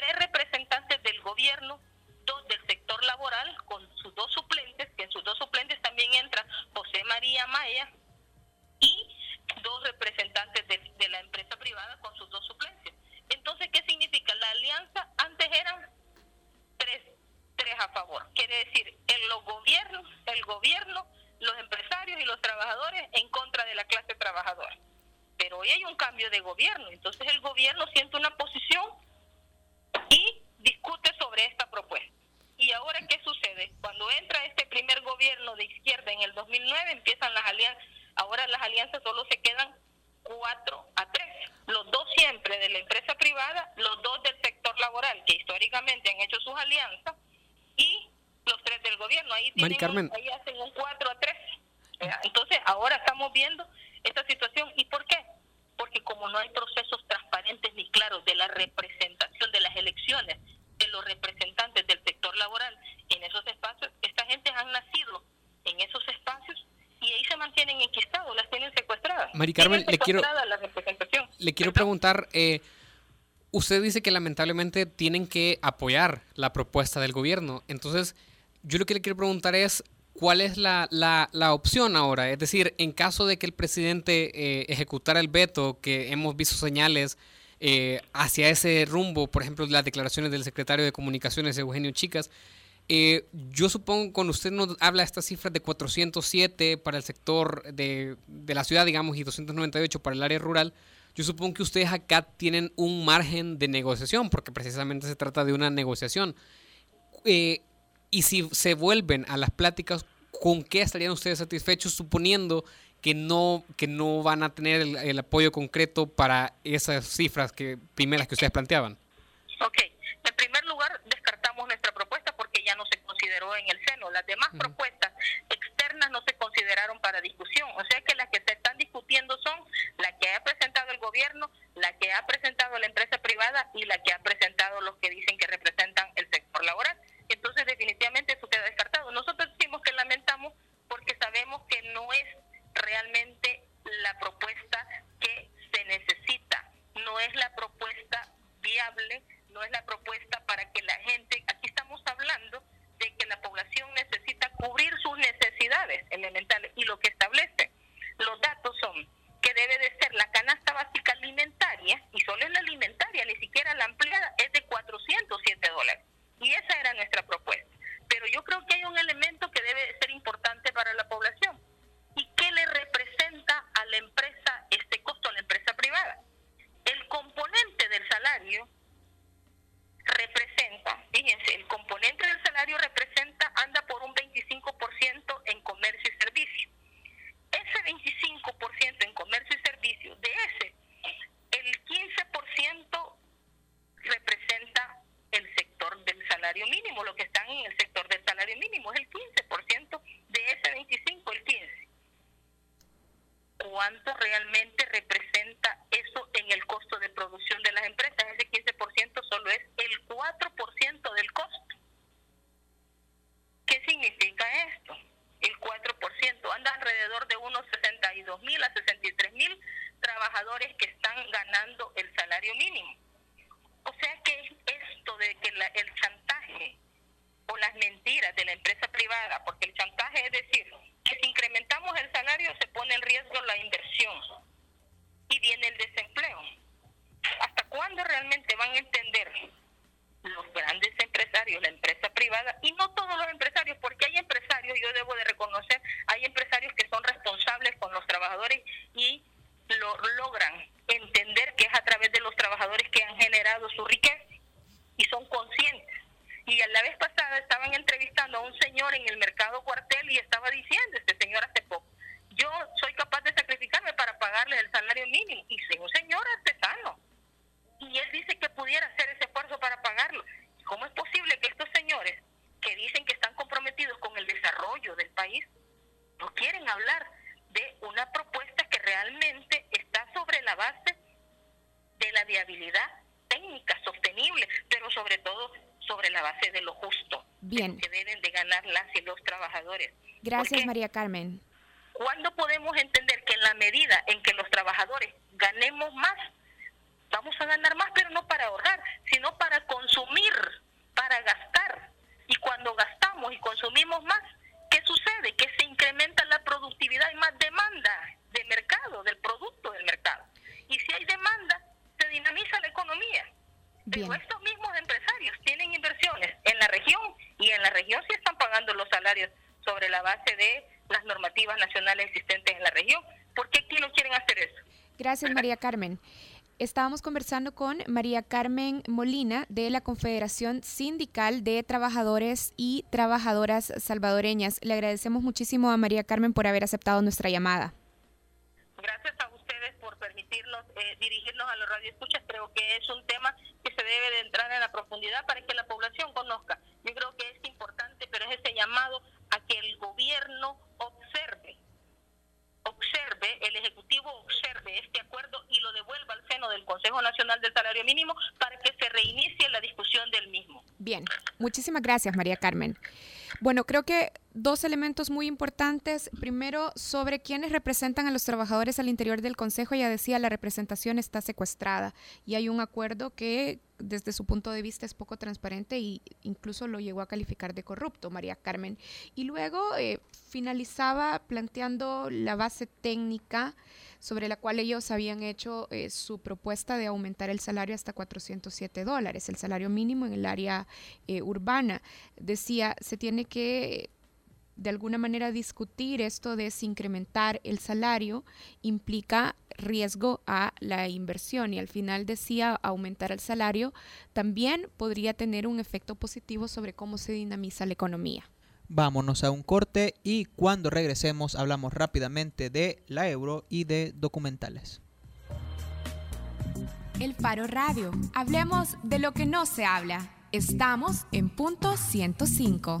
Speaker 10: tres representantes del gobierno, dos del sector laboral, con sus dos suplentes, que en sus dos suplentes también entra José María Maya, y dos representantes de, la empresa privada con sus dos suplencias. Entonces, ¿qué significa? La alianza antes eran tres, tres a favor. Quiere decir, el los gobiernos, el gobierno, los empresarios y los trabajadores en contra de la clase trabajadora. Pero hoy hay un cambio de gobierno, entonces el gobierno siente una posición y discute sobre esta propuesta. ¿Y ahora qué sucede? Cuando entra este primer gobierno de izquierda en el 2009, empiezan las alianzas Ahora las alianzas solo se quedan cuatro a tres. Los dos siempre de la empresa privada, los dos del sector laboral, que históricamente han hecho sus alianzas, y los tres del gobierno. Ahí, tienen ahí hacen un cuatro a tres. Entonces, ahora estamos viendo esta situación. ¿Y por qué? Porque como no hay procesos transparentes ni claros de la representación de las elecciones de los representantes del sector laboral en esos espacios, esta gente han nacido en esos espacios y ahí se mantienen tienen enquistados, las tienen secuestradas.
Speaker 4: Mari Carmen,
Speaker 10: Tienen
Speaker 4: le quiero-
Speaker 10: secuestrada la representación.
Speaker 4: Le quiero preguntar, eh, usted dice que lamentablemente tienen que apoyar la propuesta del gobierno. Entonces, yo lo que le quiero preguntar es, ¿cuál es la, la- la opción ahora? Es decir, en caso de que el presidente eh, ejecutara el veto, que hemos visto señales eh, hacia ese rumbo, por ejemplo, las declaraciones del secretario de Comunicaciones, Eugenio Chicas, eh, yo supongo cuando usted nos habla de estas cifras de 407 para el sector de, de la ciudad, digamos, y 298 para el área rural, yo supongo que ustedes acá tienen un margen de negociación, porque precisamente se trata de una negociación. Eh, y si se vuelven a las pláticas, ¿con qué estarían ustedes satisfechos suponiendo que no, que no van a tener el, el apoyo concreto para esas cifras que primeras que ustedes planteaban?
Speaker 10: Ok, en primer lugar, descartamos nuestra propuesta porque ya no se consideró en el seno. Las demás propuestas externas no se consideraron para discusión. O sea que las que se están discutiendo son la que ha presentado el gobierno, la que ha presentado la empresa privada y la que ha presentado los que dicen que representan el sector laboral. Entonces, definitivamente eso queda descartado. Nosotros decimos que lamentamos porque sabemos que no es realmente la propuesta que se necesita, no es la propuesta viable, no es la propuesta para que la gente, aquí estamos hablando de que la población necesita cubrir sus necesidades elementales y lo que establece. Los datos son que debe de ser la canasta básica alimentaria y solo es la alimentaria, ni siquiera la ampliada es de 407 dólares sobre la base de lo justo
Speaker 2: Bien.
Speaker 10: que deben de ganar las y los trabajadores.
Speaker 2: Gracias, María Carmen.
Speaker 10: ¿Cuándo podemos entender que en la medida en que los trabajadores ganemos más, vamos a ganar más, pero no para ahorrar, sino para consumir, para gastar? Y cuando gastamos y consumimos más, ¿qué sucede? Que se incrementa la productividad y más demanda de mercado, del producto del mercado. Y si hay demanda, se dinamiza la economía. Pero
Speaker 2: Bien.
Speaker 10: estos mismos empresarios tienen inversiones en la región y en la región sí están pagando los salarios sobre la base de las normativas nacionales existentes en la región. ¿Por qué aquí no quieren hacer eso?
Speaker 2: Gracias, María Carmen. Estábamos conversando con María Carmen Molina de la Confederación Sindical de Trabajadores y Trabajadoras Salvadoreñas. Le agradecemos muchísimo a María Carmen por haber aceptado nuestra llamada.
Speaker 10: Gracias por permitirnos eh, dirigirnos a los radioescuchas. Creo que es un tema que se debe de entrar en la profundidad para que la población conozca. Yo creo que es importante, pero es ese llamado a que el gobierno observe, observe, el Ejecutivo observe este acuerdo y lo devuelva al seno del Consejo Nacional del Salario Mínimo para que se reinicie la discusión del mismo.
Speaker 2: Bien, muchísimas gracias, María Carmen. Bueno, creo que dos elementos muy importantes. Primero, sobre quienes representan a los trabajadores al interior del Consejo. Ya decía, la representación está secuestrada y hay un acuerdo que desde su punto de vista es poco transparente e incluso lo llegó a calificar de corrupto, María Carmen. Y luego eh, finalizaba planteando la base técnica sobre la cual ellos habían hecho eh, su propuesta de aumentar el salario hasta 407 dólares, el salario mínimo en el área eh, urbana. Decía, se tiene que de alguna manera discutir esto de si incrementar el salario implica riesgo a la inversión y al final decía aumentar el salario también podría tener un efecto positivo sobre cómo se dinamiza la economía.
Speaker 3: Vámonos a un corte y cuando regresemos hablamos rápidamente de la euro y de documentales.
Speaker 2: El Faro Radio. Hablemos de lo que no se habla. Estamos en punto 105.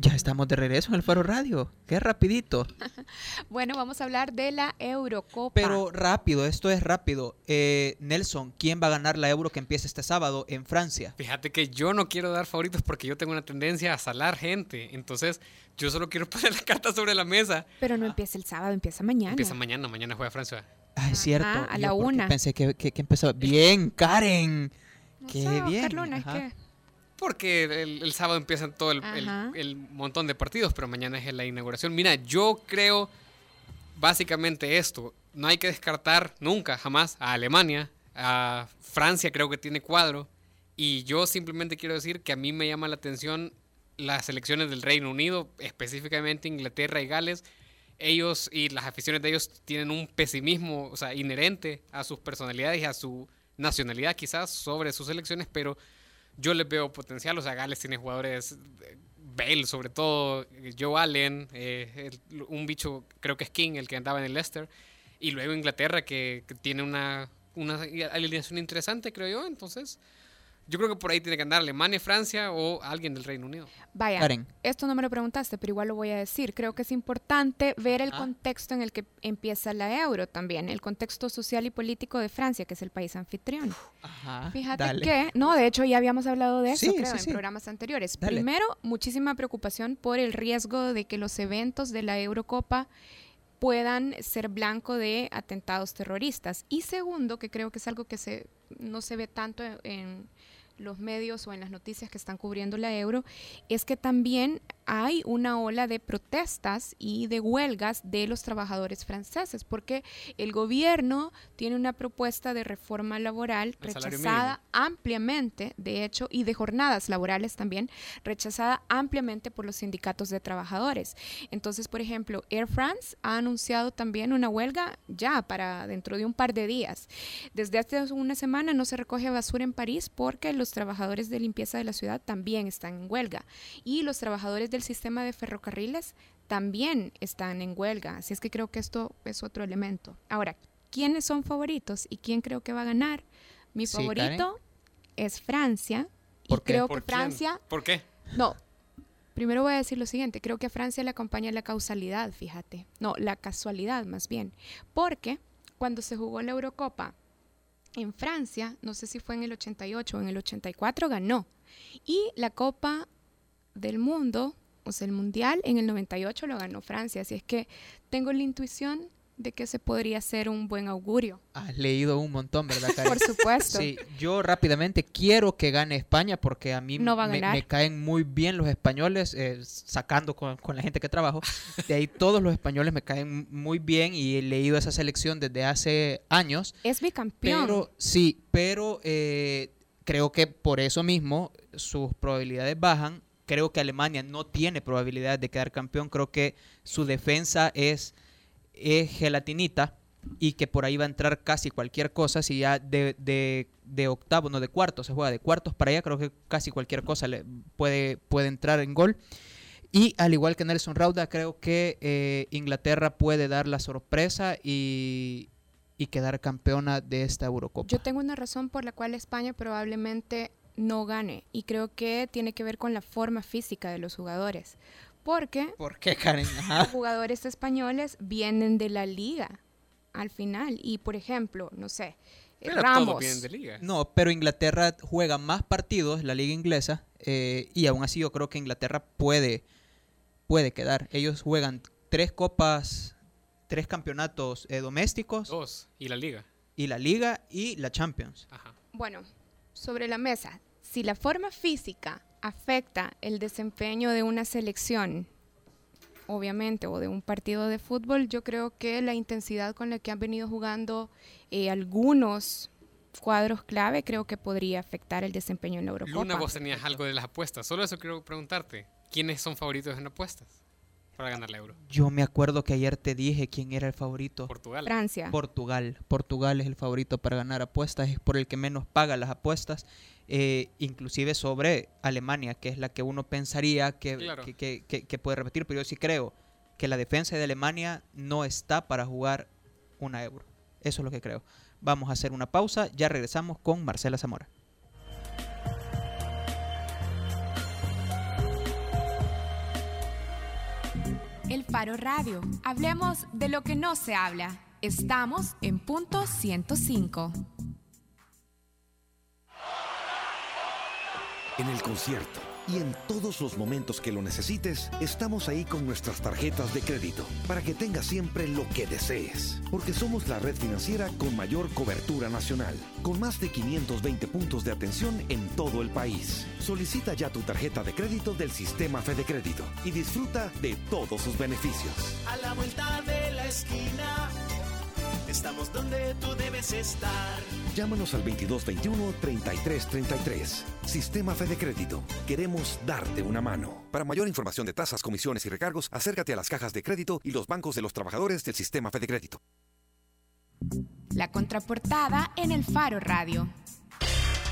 Speaker 3: Ya estamos de regreso en el Faro Radio. Qué rapidito.
Speaker 2: bueno, vamos a hablar de la Eurocopa.
Speaker 3: Pero rápido, esto es rápido. Eh, Nelson, ¿quién va a ganar la Euro que empieza este sábado en Francia?
Speaker 4: Fíjate que yo no quiero dar favoritos porque yo tengo una tendencia a salar gente. Entonces, yo solo quiero poner la carta sobre la mesa.
Speaker 2: Pero no empieza el sábado, empieza mañana.
Speaker 4: Empieza mañana, mañana juega Francia.
Speaker 3: Ah, es cierto.
Speaker 2: a la una.
Speaker 3: Pensé que, que, empezaba. Bien, Karen. Qué bien.
Speaker 2: Carlona, es que
Speaker 4: porque el, sábado empiezan todo el, el, montón de partidos, pero mañana es la inauguración. Mira, yo creo básicamente esto. No hay que descartar nunca, jamás, a Alemania. A Francia creo que tiene cuadro. Y yo simplemente quiero decir que a mí me llama la atención las elecciones del Reino Unido, específicamente Inglaterra y Gales. Ellos y las aficiones de ellos tienen un pesimismo o sea, inherente a sus personalidades y a su nacionalidad quizás sobre sus elecciones, pero yo les veo potencial. O sea, Gales tiene jugadores, Bale sobre todo, Joe Allen, eh, un bicho, creo que es King, el que andaba en el Leicester. Y luego Inglaterra, que, que tiene una, una alineación interesante, creo yo. Entonces, yo creo que por ahí tiene que andar Alemania, Francia o alguien del Reino Unido.
Speaker 2: Vaya, esto no me lo preguntaste, pero igual lo voy a decir. Creo que es importante ver el ah. contexto en el que empieza la euro también, el contexto social y político de Francia, que es el país anfitrión. Ajá, Fíjate que, no, de hecho ya habíamos hablado de eso, creo, en programas anteriores. Primero, muchísima preocupación por el riesgo de que los eventos de la Eurocopa puedan ser blanco de atentados terroristas. Y segundo, que creo que es algo que se, no se ve tanto en los medios o en las noticias que están cubriendo la euro, es que también hay una ola de protestas y de huelgas de los trabajadores franceses, porque el gobierno tiene una propuesta de reforma laboral rechazada ampliamente, de hecho, y de jornadas laborales también, rechazada ampliamente por los sindicatos de trabajadores. Entonces, por ejemplo, Air France ha anunciado también una huelga ya para dentro de un par de días. Desde hace una semana no se recoge basura en París porque los trabajadores de limpieza de la ciudad también están en huelga y los trabajadores de el sistema de ferrocarriles también están en huelga. Así es que creo que esto es otro elemento. Ahora, ¿quiénes son favoritos y quién creo que va a ganar? Mi favorito es Francia. y creo que Francia.
Speaker 4: ¿Por qué?
Speaker 2: No. Primero voy a decir lo siguiente, creo que a Francia le acompaña la causalidad, fíjate. No, la casualidad más bien. Porque cuando se jugó la Eurocopa en Francia, no sé si fue en el 88 o en el 84, ganó. Y la Copa del Mundo o sea, el Mundial en el 98 lo ganó Francia, así es que tengo la intuición de que se podría ser un buen augurio.
Speaker 3: Has leído un montón, ¿verdad, Karen?
Speaker 2: Por supuesto.
Speaker 3: Sí, yo rápidamente quiero que gane España porque a mí me, caen muy bien los españoles, eh, sacando con, la gente que trabajo. De ahí todos los españoles me caen muy bien y he leído esa selección desde hace años.
Speaker 2: Es bicampeón.
Speaker 3: Pero, sí, pero eh, creo que por eso mismo sus probabilidades bajan creo que Alemania no tiene probabilidad de quedar campeón. Creo que su defensa es, gelatinita y que por ahí va a entrar casi cualquier cosa. Si ya de, de, octavo, no de cuartos, se juega de cuartos para allá, creo que casi cualquier cosa le puede, puede entrar en gol. Y al igual que Nelson Rauda, creo que eh, Inglaterra puede dar la sorpresa y, y quedar campeona de esta Eurocopa.
Speaker 2: Yo tengo una razón por la cual España probablemente no gane y creo que tiene que ver con la forma física de los jugadores. Porque
Speaker 3: ¿Por qué, Karen? Ajá.
Speaker 2: los jugadores españoles vienen de la liga al final y por ejemplo, no sé, eh,
Speaker 4: Pero
Speaker 2: Ramos.
Speaker 4: todos vienen de liga.
Speaker 3: No, pero Inglaterra juega más partidos, la liga inglesa, eh, y aún así yo creo que Inglaterra puede, puede quedar. Ellos juegan tres copas, tres campeonatos eh, domésticos,
Speaker 4: Dos. Y la liga.
Speaker 3: y la liga y la Champions.
Speaker 4: Ajá.
Speaker 2: Bueno, sobre la mesa, si la forma física afecta el desempeño de una selección, obviamente, o de un partido de fútbol, yo creo que la intensidad con la que han venido jugando eh, algunos cuadros clave creo que podría afectar el desempeño en la Eurocopa.
Speaker 4: Luna, vos tenías algo de las apuestas. Solo eso quiero preguntarte. ¿Quiénes son favoritos en apuestas para ganar la euro?
Speaker 3: Yo me acuerdo que ayer te dije quién era el favorito.
Speaker 4: Portugal.
Speaker 2: Francia.
Speaker 3: Portugal. Portugal es el favorito para ganar apuestas, es por el que menos paga las apuestas, eh, inclusive sobre Alemania, que es la que uno pensaría que,
Speaker 4: Claro.
Speaker 3: que, que- que- que puede repetir, pero yo sí creo que la defensa de Alemania no está para jugar una euro. Eso es lo que creo. Vamos a hacer una pausa, ya regresamos con Marcela Zamora.
Speaker 2: El Faro Radio. Hablemos de lo que no se habla. Estamos en punto 105.
Speaker 5: En el concierto y en todos los momentos que lo necesites, estamos ahí con nuestras tarjetas de crédito para que tengas siempre lo que desees. Porque somos la red financiera con mayor cobertura nacional, con más de 520 puntos de atención en todo el país. Solicita ya tu tarjeta de crédito del sistema Fede Crédito y disfruta de todos sus beneficios.
Speaker 6: A la vuelta de la esquina, estamos donde tú debes estar.
Speaker 5: Llámanos al 2221-3333. Sistema Fede Crédito. Queremos darte una mano. Para mayor información de tasas, comisiones y recargos, acércate a las cajas de crédito y los bancos de los trabajadores del Sistema Fede Crédito.
Speaker 2: La contraportada en el Faro Radio.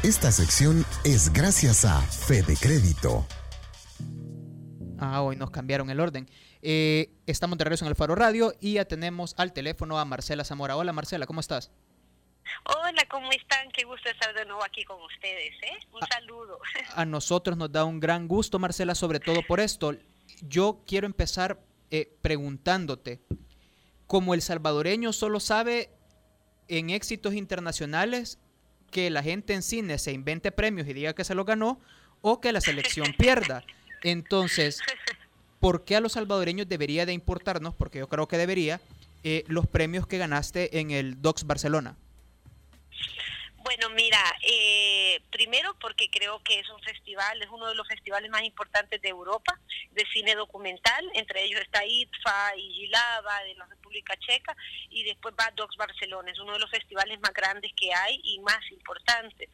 Speaker 11: Esta sección es gracias a Fede Crédito.
Speaker 3: Ah, hoy nos cambiaron el orden. Eh, estamos de regreso en el Faro Radio y ya tenemos al teléfono a Marcela Zamora. Hola Marcela, ¿cómo estás?
Speaker 12: Hola, ¿cómo están? Qué gusto estar de nuevo aquí con ustedes, ¿eh? Un saludo.
Speaker 3: A nosotros nos da un gran gusto, Marcela, sobre todo por esto. Yo quiero empezar eh, preguntándote, como el salvadoreño solo sabe en éxitos internacionales que la gente en cine se invente premios y diga que se lo ganó o que la selección pierda. Entonces, ¿por qué a los salvadoreños debería de importarnos? Porque yo creo que debería eh, los premios que ganaste en el Docs Barcelona.
Speaker 12: Bueno, mira, eh, primero porque creo que es un festival, es uno de los festivales más importantes de Europa de cine documental, entre ellos está ITFA y Gilava de la República Checa y después va Docs Barcelona, es uno de los festivales más grandes que hay y más importantes.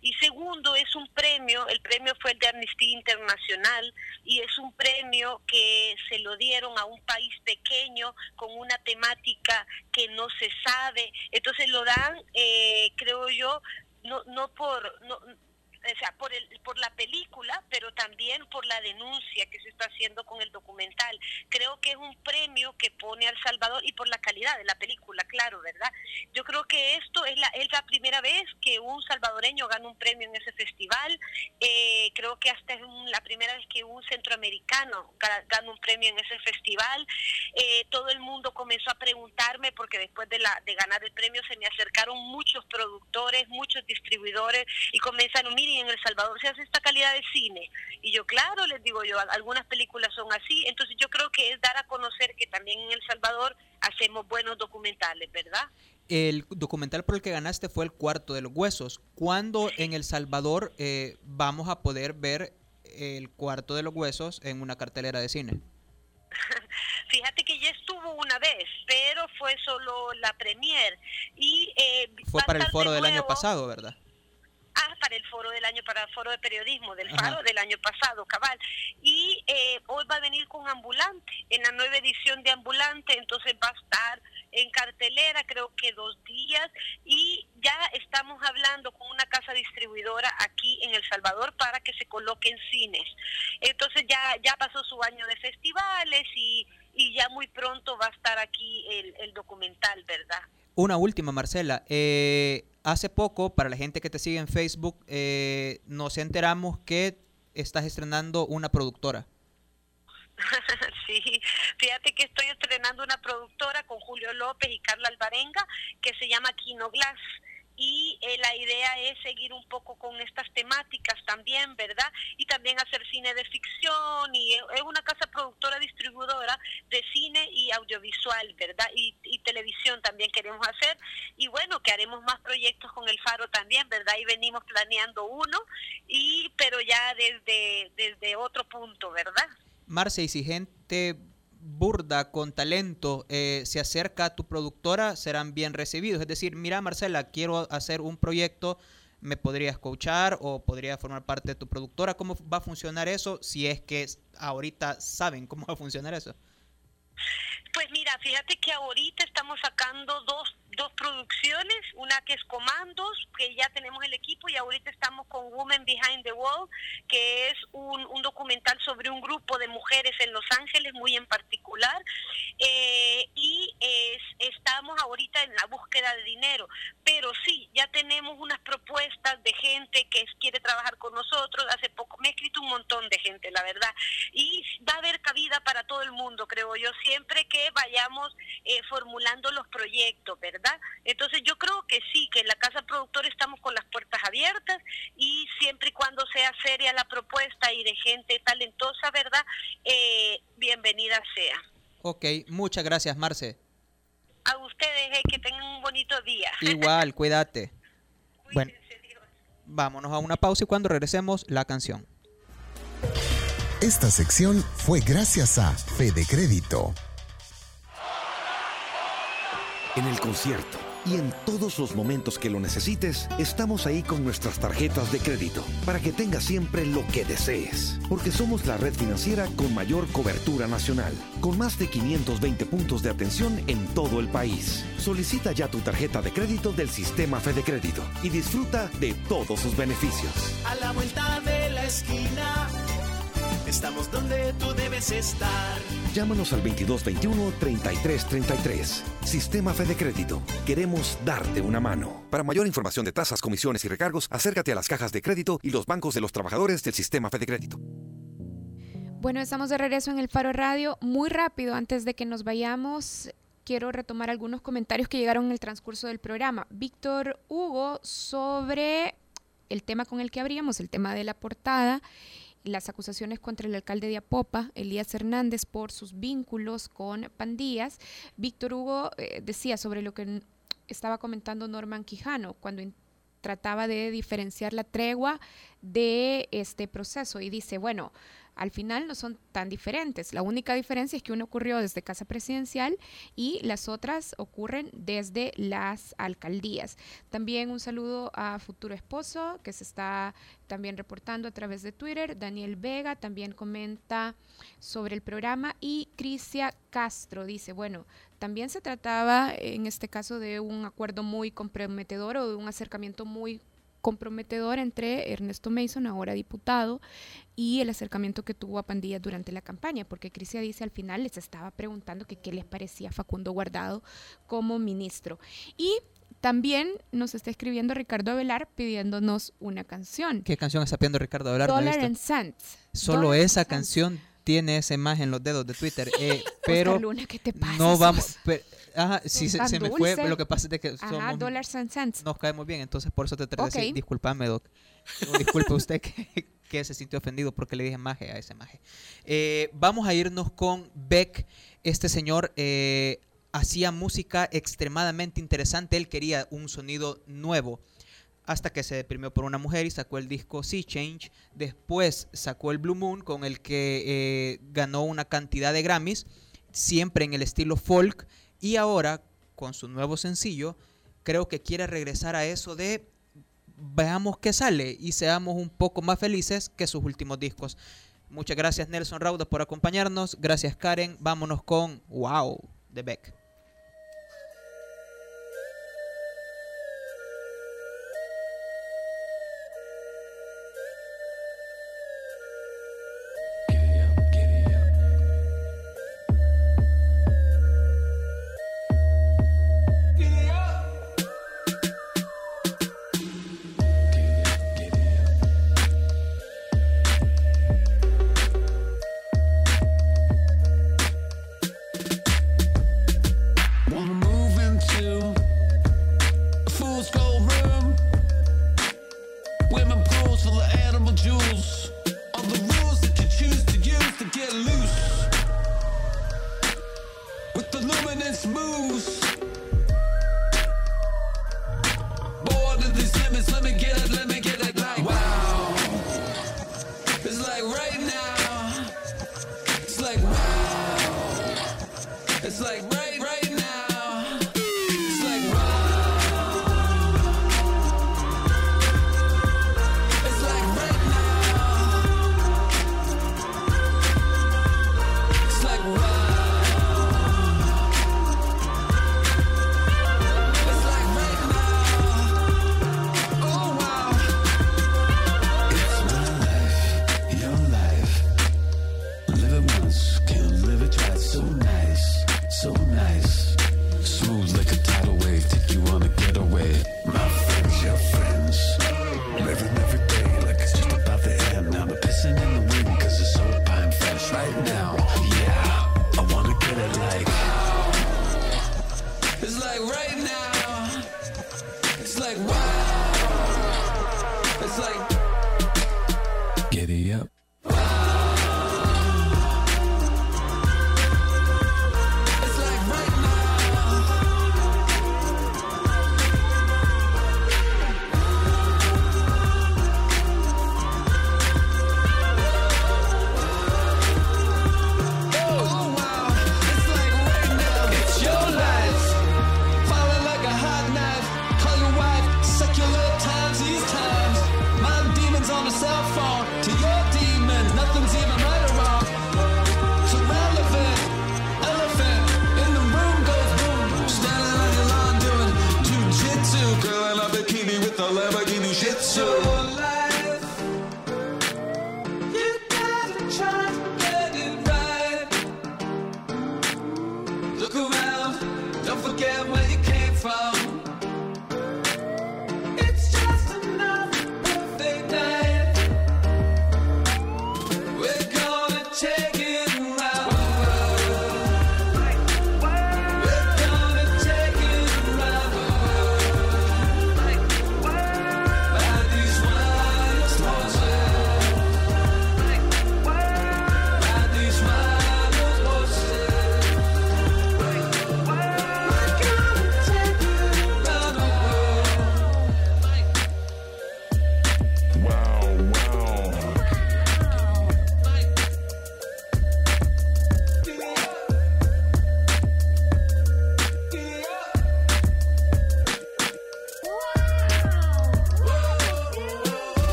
Speaker 12: Y segundo, es un premio, el premio fue el de Amnistía Internacional y es un premio que se lo dieron a un país pequeño con una temática que no se sabe, entonces lo dan, eh, creo yo, no, no por... No, o sea, por, el, por la película, pero también por la denuncia que se está haciendo con el documental. Creo que es un premio que pone al Salvador y por la calidad de la película, claro, ¿verdad? Yo creo que esto es la, es la primera vez que un salvadoreño gana un premio en ese festival. Eh, creo que hasta es un, la primera vez que un centroamericano ga- gana un premio en ese festival. Eh, todo el mundo comenzó a preguntarme porque después de, la, de ganar el premio se me acercaron muchos productores, muchos distribuidores y comenzaron, en El Salvador se hace esta calidad de cine. Y yo, claro, les digo yo, algunas películas son así. Entonces yo creo que es dar a conocer que también en El Salvador hacemos buenos documentales, ¿verdad?
Speaker 3: El documental por el que ganaste fue El Cuarto de los Huesos. ¿Cuándo en El Salvador eh, vamos a poder ver El Cuarto de los Huesos en una cartelera de cine?
Speaker 12: Fíjate que ya estuvo una vez, pero fue solo la premier. Y eh,
Speaker 3: Fue para el foro
Speaker 12: de
Speaker 3: del año pasado, ¿verdad?
Speaker 12: Ah, para el foro del año, para el foro de periodismo del
Speaker 3: Ajá.
Speaker 12: faro del año pasado, cabal. Y eh, hoy va a venir con Ambulante, en la nueva edición de Ambulante, entonces va a estar en cartelera, creo que dos días, y ya estamos hablando con una casa distribuidora aquí en El Salvador para que se coloquen cines. Entonces ya, ya pasó su año de festivales y, y ya muy pronto va a estar aquí el, el documental, ¿verdad?
Speaker 3: Una última, Marcela. Eh, hace poco, para la gente que te sigue en Facebook, eh, nos enteramos que estás estrenando una productora.
Speaker 12: sí, fíjate que estoy estrenando una productora con Julio López y Carla Alvarenga que se llama Kino Glass y eh, la idea es seguir un poco con estas temáticas también, ¿verdad? Y también hacer cine de ficción y es una casa productora distribuidora de cine y audiovisual, ¿verdad? Y, y, televisión también queremos hacer y bueno, que haremos más proyectos con el Faro también, ¿verdad? Y venimos planeando uno y pero ya desde desde otro punto, ¿verdad?
Speaker 3: Marce, y si gente burda, con talento, eh, se acerca a tu productora, serán bien recibidos. Es decir, mira Marcela, quiero hacer un proyecto, ¿me podrías coachar o podría formar parte de tu productora? ¿Cómo va a funcionar eso si es que ahorita saben cómo va a funcionar eso?
Speaker 12: Pues mira, fíjate que ahorita estamos sacando dos, dos producciones, una que es Comandos, que ya tenemos el equipo, y ahorita estamos con Women Behind the Wall, que es un, un documental sobre un grupo de mujeres en Los Ángeles, muy en particular, eh, y es, estamos ahorita en la búsqueda de dinero, pero sí, ya tenemos unas propuestas de gente que quiere trabajar con nosotros, hace poco me ha escrito un montón de gente, la verdad, y va a haber cabida para todo el mundo, creo yo, siempre que vayamos eh, formulando los proyectos, ¿verdad? Entonces yo creo que sí, que en la casa productora estamos con las puertas abiertas y siempre y cuando sea seria la propuesta y de gente talentosa, ¿verdad? Eh, bienvenida sea.
Speaker 3: Ok, muchas gracias, Marce.
Speaker 12: A ustedes, eh, que tengan un bonito día.
Speaker 3: Igual, cuídate. bueno, vámonos a una pausa y cuando regresemos, la canción.
Speaker 11: Esta sección fue gracias a Fede Crédito.
Speaker 5: En el concierto y en todos los momentos que lo necesites, estamos ahí con nuestras tarjetas de crédito para que tengas siempre lo que desees. Porque somos la red financiera con mayor cobertura nacional, con más de 520 puntos de atención en todo el país. Solicita ya tu tarjeta de crédito del sistema Fede Crédito y disfruta de todos sus beneficios.
Speaker 6: A la vuelta de la esquina, estamos donde tú debes estar.
Speaker 5: Llámanos al 2221-3333. Sistema Fede Crédito. Queremos darte una mano. Para mayor información de tasas, comisiones y recargos, acércate a las cajas de crédito y los bancos de los trabajadores del Sistema Fede Crédito.
Speaker 2: Bueno, estamos de regreso en el Faro Radio. Muy rápido, antes de que nos vayamos, quiero retomar algunos comentarios que llegaron en el transcurso del programa. Víctor Hugo sobre el tema con el que abríamos, el tema de la portada las acusaciones contra el alcalde de Apopa, Elías Hernández, por sus vínculos con pandillas. Víctor Hugo eh, decía sobre lo que estaba comentando Norman Quijano cuando trataba de diferenciar la tregua de este proceso y dice, bueno, al final no son tan diferentes. La única diferencia es que uno ocurrió desde Casa Presidencial y las otras ocurren desde las alcaldías. También un saludo a Futuro Esposo, que se está también reportando a través de Twitter. Daniel Vega también comenta sobre el programa y Crisia Castro dice, bueno, también se trataba en este caso de un acuerdo muy comprometedor o de un acercamiento muy comprometedor entre Ernesto Mason, ahora diputado, y el acercamiento que tuvo a Pandillas durante la campaña, porque Crisia dice al final les estaba preguntando que qué les parecía Facundo Guardado como ministro. Y también nos está escribiendo Ricardo Avelar pidiéndonos una canción.
Speaker 3: ¿Qué canción está pidiendo Ricardo Avelar?
Speaker 2: Dollar and Cents.
Speaker 3: Solo esa canción tiene esa imagen en los dedos de Twitter. Eh, pero
Speaker 2: Luna, ¿qué te pasa?
Speaker 3: no vamos. Pero, ajá, sí, se, se, me fue. Lo que pasa es que
Speaker 2: somos, dollars and cents.
Speaker 3: nos caemos bien, entonces por eso te traté okay. de decir, disculpame, Doc. No, disculpe usted que, que, se sintió ofendido porque le dije maje a ese maje. Eh, vamos a irnos con Beck. Este señor eh, hacía música extremadamente interesante. Él quería un sonido nuevo hasta que se deprimió por una mujer y sacó el disco Sea Change. Después sacó el Blue Moon, con el que eh, ganó una cantidad de Grammys, siempre en el estilo folk. Y ahora, con su nuevo sencillo, creo que quiere regresar a eso de veamos qué sale y seamos un poco más felices que sus últimos discos. Muchas gracias Nelson Rauda por acompañarnos. Gracias Karen. Vámonos con Wow de Beck.